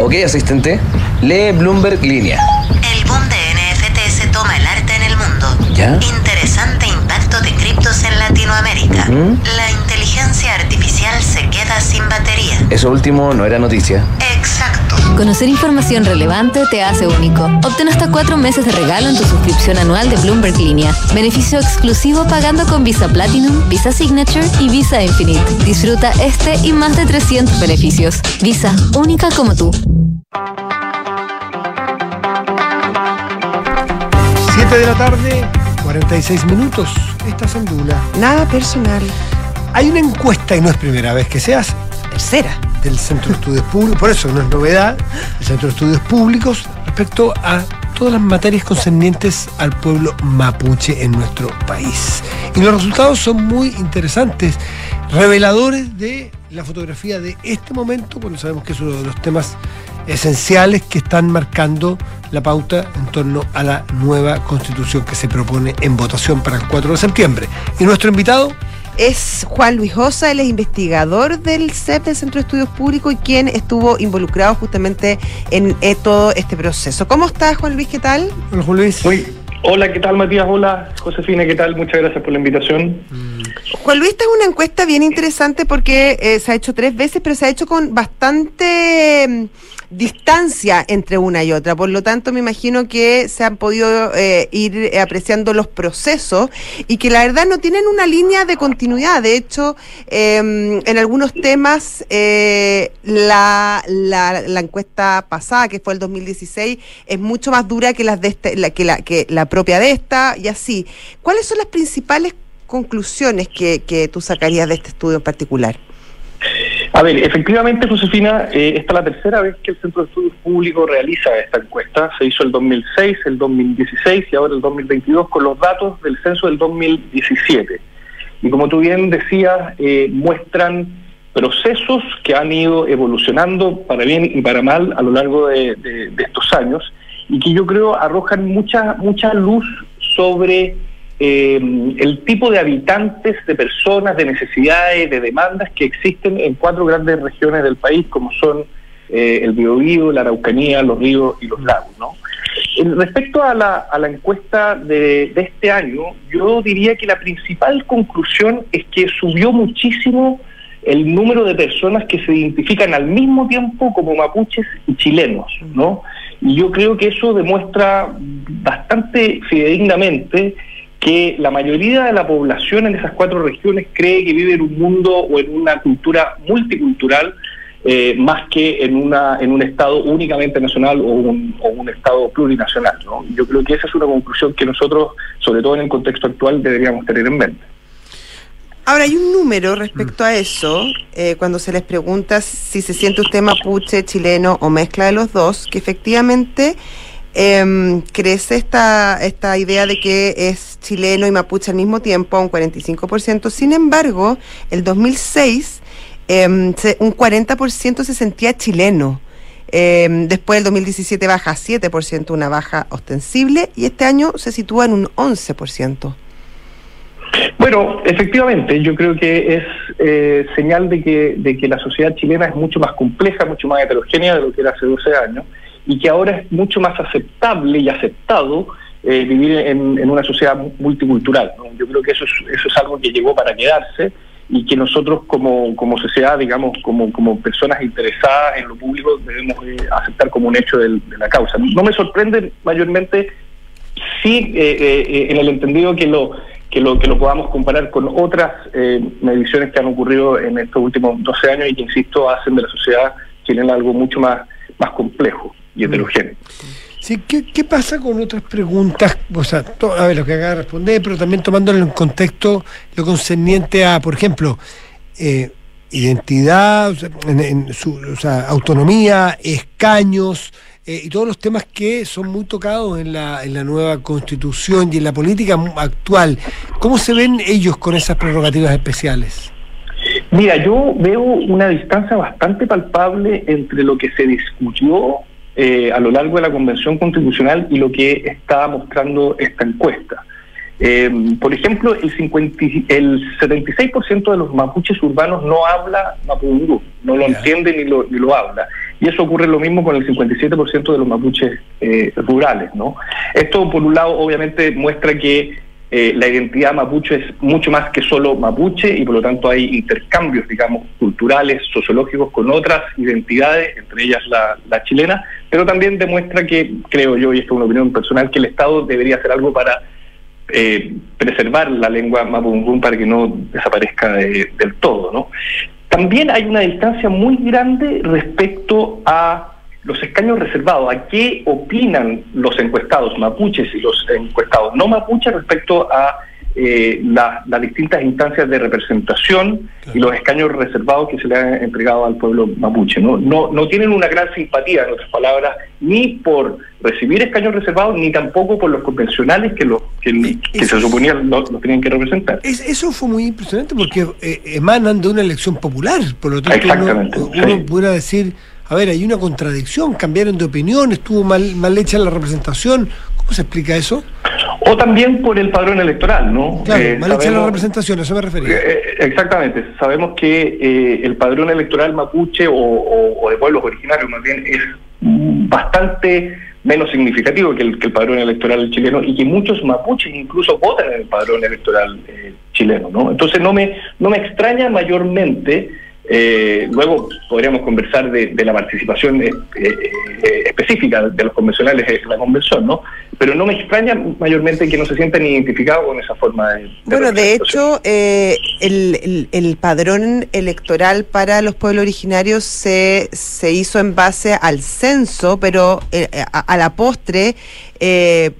Ok, asistente, lee Bloomberg Línea. El boom de NFTs toma el arte en el mundo. ¿Ya? Interesante impacto de criptos en Latinoamérica. ¿Mm? La inteligencia artificial se queda sin batería. Eso último no era noticia. Exacto. Conocer información relevante te hace único. Obtén hasta cuatro meses de regalo en tu suscripción anual de Bloomberg Línea. Beneficio exclusivo pagando con Visa Platinum, Visa Signature y Visa Infinite. Disfruta este y más de 300 beneficios. Visa, única como tú. 7 de la tarde, 46 minutos. Estás en Duna. Nada personal. Hay una encuesta, y no es primera vez que se hace. Tercera. Del Centro de Estudios Públicos, por eso no es novedad, el Centro de Estudios Públicos respecto a todas las materias concernientes al pueblo mapuche en nuestro país. Y los resultados son muy interesantes, reveladores de la fotografía de este momento, porque sabemos que es uno de los temas esenciales que están marcando la pauta en torno a la nueva constitución que se propone en votación para el 4 de septiembre. Y nuestro invitado Es Juan Luis Osa, él es investigador del CEP, del Centro de Estudios Públicos, y quien estuvo involucrado justamente en eh, todo este proceso. ¿Cómo estás, Juan Luis? ¿Qué tal? Hola, Juan Luis. Hola, ¿qué tal Matías? Hola, Josefina, ¿qué tal? Muchas gracias por la invitación. Juan Luis, esta es una encuesta bien interesante porque eh, se ha hecho tres veces, pero se ha hecho con bastante mm, distancia entre una y otra. Por lo tanto, me imagino que se han podido eh, ir eh, apreciando los procesos y que la verdad no tienen una línea de continuidad. De hecho, eh, en algunos temas, eh, la, la, la encuesta pasada, que fue el 2016, es mucho más dura que, las de este- la, que, la, que la propia de esta y así. ¿Cuáles son las principales conclusiones que, que tú sacarías de este estudio en particular? A ver, efectivamente, Josefina, eh, esta es la tercera vez que el Centro de Estudios Públicos realiza esta encuesta. Se hizo el 2006, el 2016 y ahora el 2022 con los datos del censo del 2017. Y como tú bien decías, eh, muestran procesos que han ido evolucionando para bien y para mal a lo largo de, de- de estos años y que yo creo arrojan mucha, mucha luz sobre eh, el tipo de habitantes, de personas, de necesidades, de demandas que existen en cuatro grandes regiones del país, como son eh, el Biobío, la Araucanía, los ríos y los lagos. ¿no? Respecto a la, a la encuesta de, de este año, yo diría que la principal conclusión es que subió muchísimo el número de personas que se identifican al mismo tiempo como mapuches y chilenos, ¿no? Y yo creo que eso demuestra bastante fidedignamente que la mayoría de la población en esas cuatro regiones cree que vive en un mundo o en una cultura multicultural eh, más que en una en un estado únicamente nacional o un, o un estado plurinacional. ¿no? Yo creo que esa es una conclusión que nosotros, sobre todo en el contexto actual, deberíamos tener en mente. Ahora, hay un número respecto a eso, eh, cuando se les pregunta si se siente usted mapuche, chileno o mezcla de los dos, que efectivamente em, crece esta, esta idea de que es chileno y mapuche al mismo tiempo, a un 45%. Sin embargo, el 2006, em, se- un 40% se sentía chileno. Em, después del 2017 baja a 7%, una baja ostensible, y este año se sitúa en un 11%. Bueno, efectivamente, yo creo que es eh, señal de que, de que la sociedad chilena es mucho más compleja, mucho más heterogénea de lo que era hace 12 años y que ahora es mucho más aceptable y aceptado eh, vivir en, una sociedad mu- multicultural. Yo creo que eso es, eso es algo que llegó para quedarse y que nosotros como, sociedad, digamos, como, personas interesadas en lo público, debemos eh, aceptar como un hecho de la causa. No me sorprende mayormente, sí, eh, eh, en el entendido que lo, que lo, que lo podamos comparar con otras mediciones que han ocurrido en estos últimos 12 años y que, insisto, hacen de la sociedad chilena algo mucho más, más complejo y heterogéneo. Sí, ¿qué, qué pasa con otras preguntas? O sea, to- a ver, lo que acaba de responder, pero también tomándolo en contexto lo concerniente a, por ejemplo, eh, identidad, o sea, en- en su- o sea, autonomía, escaños eh, y todos los temas que son muy tocados en la, en la nueva constitución y en la política actual. ¿Cómo se ven ellos con esas prerrogativas especiales? Mira, yo veo una distancia bastante palpable entre lo que se discutió eh, a lo largo de la Convención Constitucional y lo que está mostrando esta encuesta. Eh, por ejemplo, el, 50 y- el 76% de los mapuches urbanos no habla mapudungún, no lo entiende ni lo, ni lo habla. Y eso ocurre lo mismo con el 57% de los mapuches eh, rurales. ¿no? Esto, por un lado, obviamente muestra que eh, la identidad mapuche es mucho más que solo mapuche y por lo tanto hay intercambios, digamos, culturales, sociológicos con otras identidades, entre ellas la, la chilena, pero también demuestra que, creo yo, y esto es una opinión personal, que el Estado debería hacer algo para eh, preservar la lengua mapudungún para que no desaparezca de- del todo, ¿no? También hay una distancia muy grande respecto a los escaños reservados, a qué opinan los encuestados mapuches y los encuestados no mapuches respecto a eh, la- las distintas instancias de representación y los escaños reservados que se le han entregado al pueblo mapuche. ¿no? No, no tienen una gran simpatía, en otras palabras, ni por recibir escaños reservados, ni tampoco por los convencionales que, los, que, que se suponían los, los tenían que representar. Es- eso fue muy impresionante porque eh, emanan de una elección popular, por lo tanto uno, uno sí. pudiera decir, a ver, hay una contradicción, cambiaron de opinión, estuvo mal, mal hecha la representación, ¿cómo se explica eso? O también por el padrón electoral, ¿no? Claro, Eh, mal hecha la sabemos- representación, eso me refería. Eh, eh, exactamente. Sabemos que eh, el padrón electoral mapuche o, o- o de pueblos originarios más bien es bastante menos significativo que el, que el padrón electoral chileno y que muchos mapuches incluso votan en el padrón electoral eh, chileno, ¿no? Entonces no me no me extraña mayormente eh, luego podríamos conversar de, de la participación eh, eh, eh, específica de los convencionales en la convención, ¿no? Pero no me extraña mayormente que no se sientan identificados con esa forma de, de Bueno, de hecho, eh, el, el- el padrón electoral para los pueblos originarios se, se hizo en base al censo, pero eh, a, a la postre eh,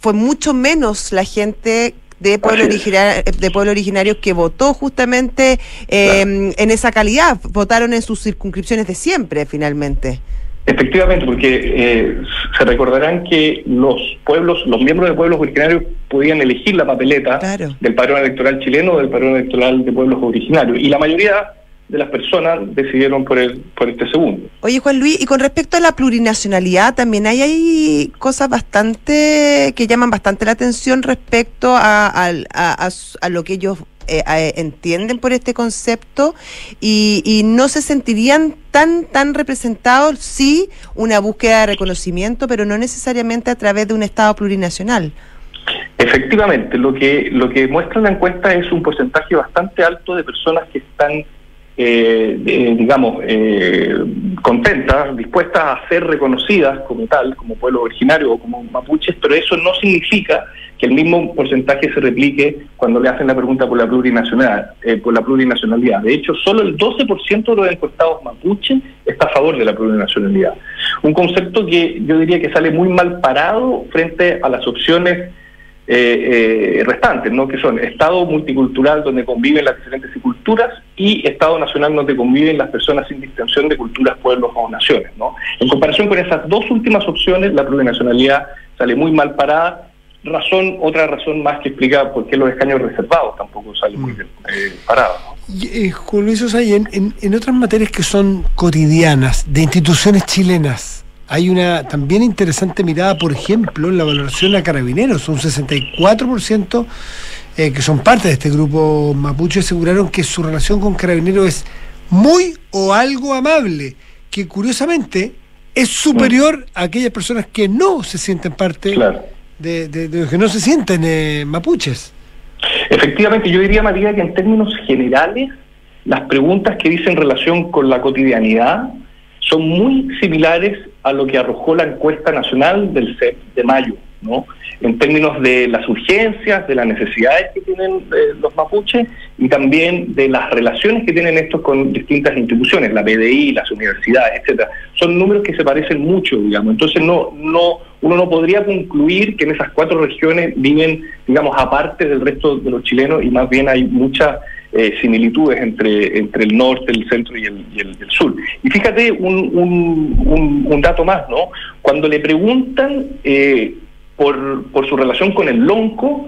fue mucho menos la gente de pueblo, originario, de pueblo originario que votó justamente eh, en esa calidad, votaron en sus circunscripciones de siempre, finalmente. Efectivamente, porque eh, se recordarán que los pueblos, los miembros de pueblos originarios podían elegir la papeleta del padrón electoral chileno o del padrón electoral de pueblos originarios. Y la mayoría de las personas decidieron por, el, por este segundo. Oye, Juan Luis, y con respecto a la plurinacionalidad, también hay, hay cosas bastante que llaman bastante la atención respecto a, al- a- a s- a lo que ellos eh, a- entienden por este concepto y, y no se sentirían tan, tan representados, sí, una búsqueda de reconocimiento, pero no necesariamente a través de un Estado plurinacional. Efectivamente, lo que lo que muestra la encuesta es un porcentaje bastante alto de personas que están, eh, eh, digamos, eh, contentas, dispuestas a ser reconocidas como tal, como pueblo originario o como mapuches, pero eso no significa que el mismo porcentaje se replique cuando le hacen la pregunta por la plurinacional, eh, por la plurinacionalidad. De hecho, solo el 12% de los encuestados mapuche está a favor de la plurinacionalidad. Un concepto que yo diría que sale muy mal parado frente a las opciones eh, eh, restantes, ¿no? que son Estado multicultural donde conviven las diferentes culturas y Estado nacional donde conviven las personas sin distinción de culturas, pueblos o naciones. ¿no? En comparación con esas dos últimas opciones, la plurinacionalidad sale muy mal parada. Razón, otra razón más que explica por qué los escaños reservados tampoco salen muy bien eh, parados. ¿no? Y, Juan Luis Osay, en, en, en otras materias que son cotidianas, de instituciones chilenas, hay una también interesante mirada, por ejemplo, en la valoración a carabineros. Un 64% eh, que son parte de este grupo mapuche aseguraron que su relación con carabineros es muy o algo amable, que curiosamente es superior a aquellas personas que no se sienten parte de, de- de los que no se sienten eh, mapuches. Efectivamente, yo diría, María, que en términos generales, las preguntas que dicen relación con la cotidianidad son muy similares a lo que arrojó la encuesta nacional del CEP de mayo, ¿no? En términos de las urgencias, de las necesidades que tienen eh, los mapuches y también de las relaciones que tienen estos con distintas instituciones, la BDI, las universidades, etcétera. Son números que se parecen mucho, digamos. Entonces no, no, uno no podría concluir que en esas cuatro regiones viven, digamos, aparte del resto de los chilenos y más bien hay muchas eh, similitudes entre, entre el norte, el centro y el, sur. Y fíjate un, un, dato más, ¿no? Cuando le preguntan eh, por, por su relación con el lonco,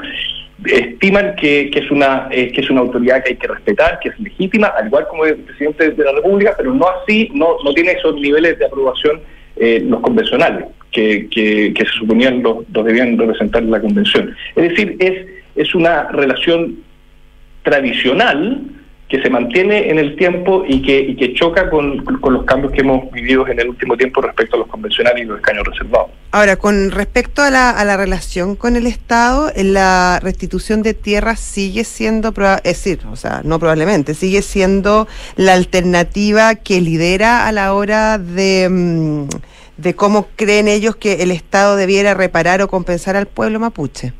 estiman que, que es una eh, que es una autoridad que hay que respetar, que es legítima, al igual como el presidente de la República, pero no así, no, no tiene esos niveles de aprobación los convencionales que, que, que se suponían los, los debían representar en la convención. Es decir, es, es una relación tradicional que se mantiene en el tiempo y que, y que choca con, con los cambios que hemos vivido en el último tiempo respecto a los convencionales y los escaños reservados. Ahora, con respecto a la, a la relación con el Estado, eh, la restitución de tierras sigue siendo, es decir, o sea, no probablemente, sigue siendo la alternativa que lidera a la hora de, mm, de cómo creen ellos que el Estado debiera reparar o compensar al pueblo mapuche.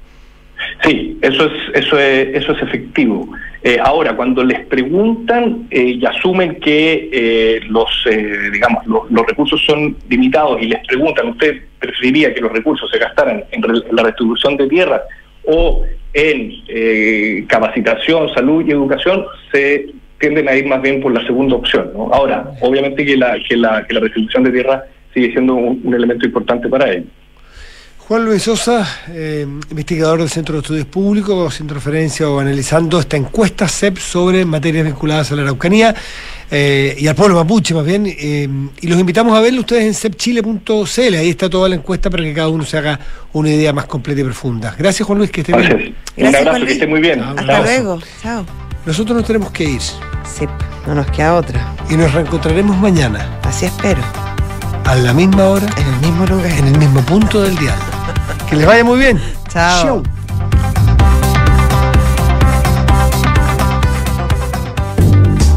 Sí, eso es, eso es, eso es efectivo. Eh, ahora, cuando les preguntan eh, y asumen que eh, los, eh, digamos, los, recursos son limitados y les preguntan, ¿usted preferiría que los recursos se gastaran en, re- en la restitución de tierras o en eh, capacitación, salud y educación? Se tienden a ir más bien por la segunda opción. ¿no? Ahora, obviamente que la, que la, que la restitución de tierras sigue siendo un elemento importante para ellos. Juan Luis Sosa, eh, investigador del Centro de Estudios Públicos, haciendo referencia o analizando esta encuesta CEP sobre materias vinculadas a la Araucanía eh, y al pueblo mapuche más bien. eh, y los invitamos a verlo ustedes en cepchile.cl. Ahí está toda la encuesta para que cada uno se haga una idea más completa y profunda. Gracias Juan Luis, que esté Gracias. bien. Un Gracias, abrazo, Juan que esté muy bien. Un Hasta abrazo. luego. Chao. Nosotros nos tenemos que ir. Sí, no nos queda otra. Y nos reencontraremos mañana. Así espero. A la misma hora. En el mismo lugar. En el mismo punto del dial. Que les vaya muy bien. Chao.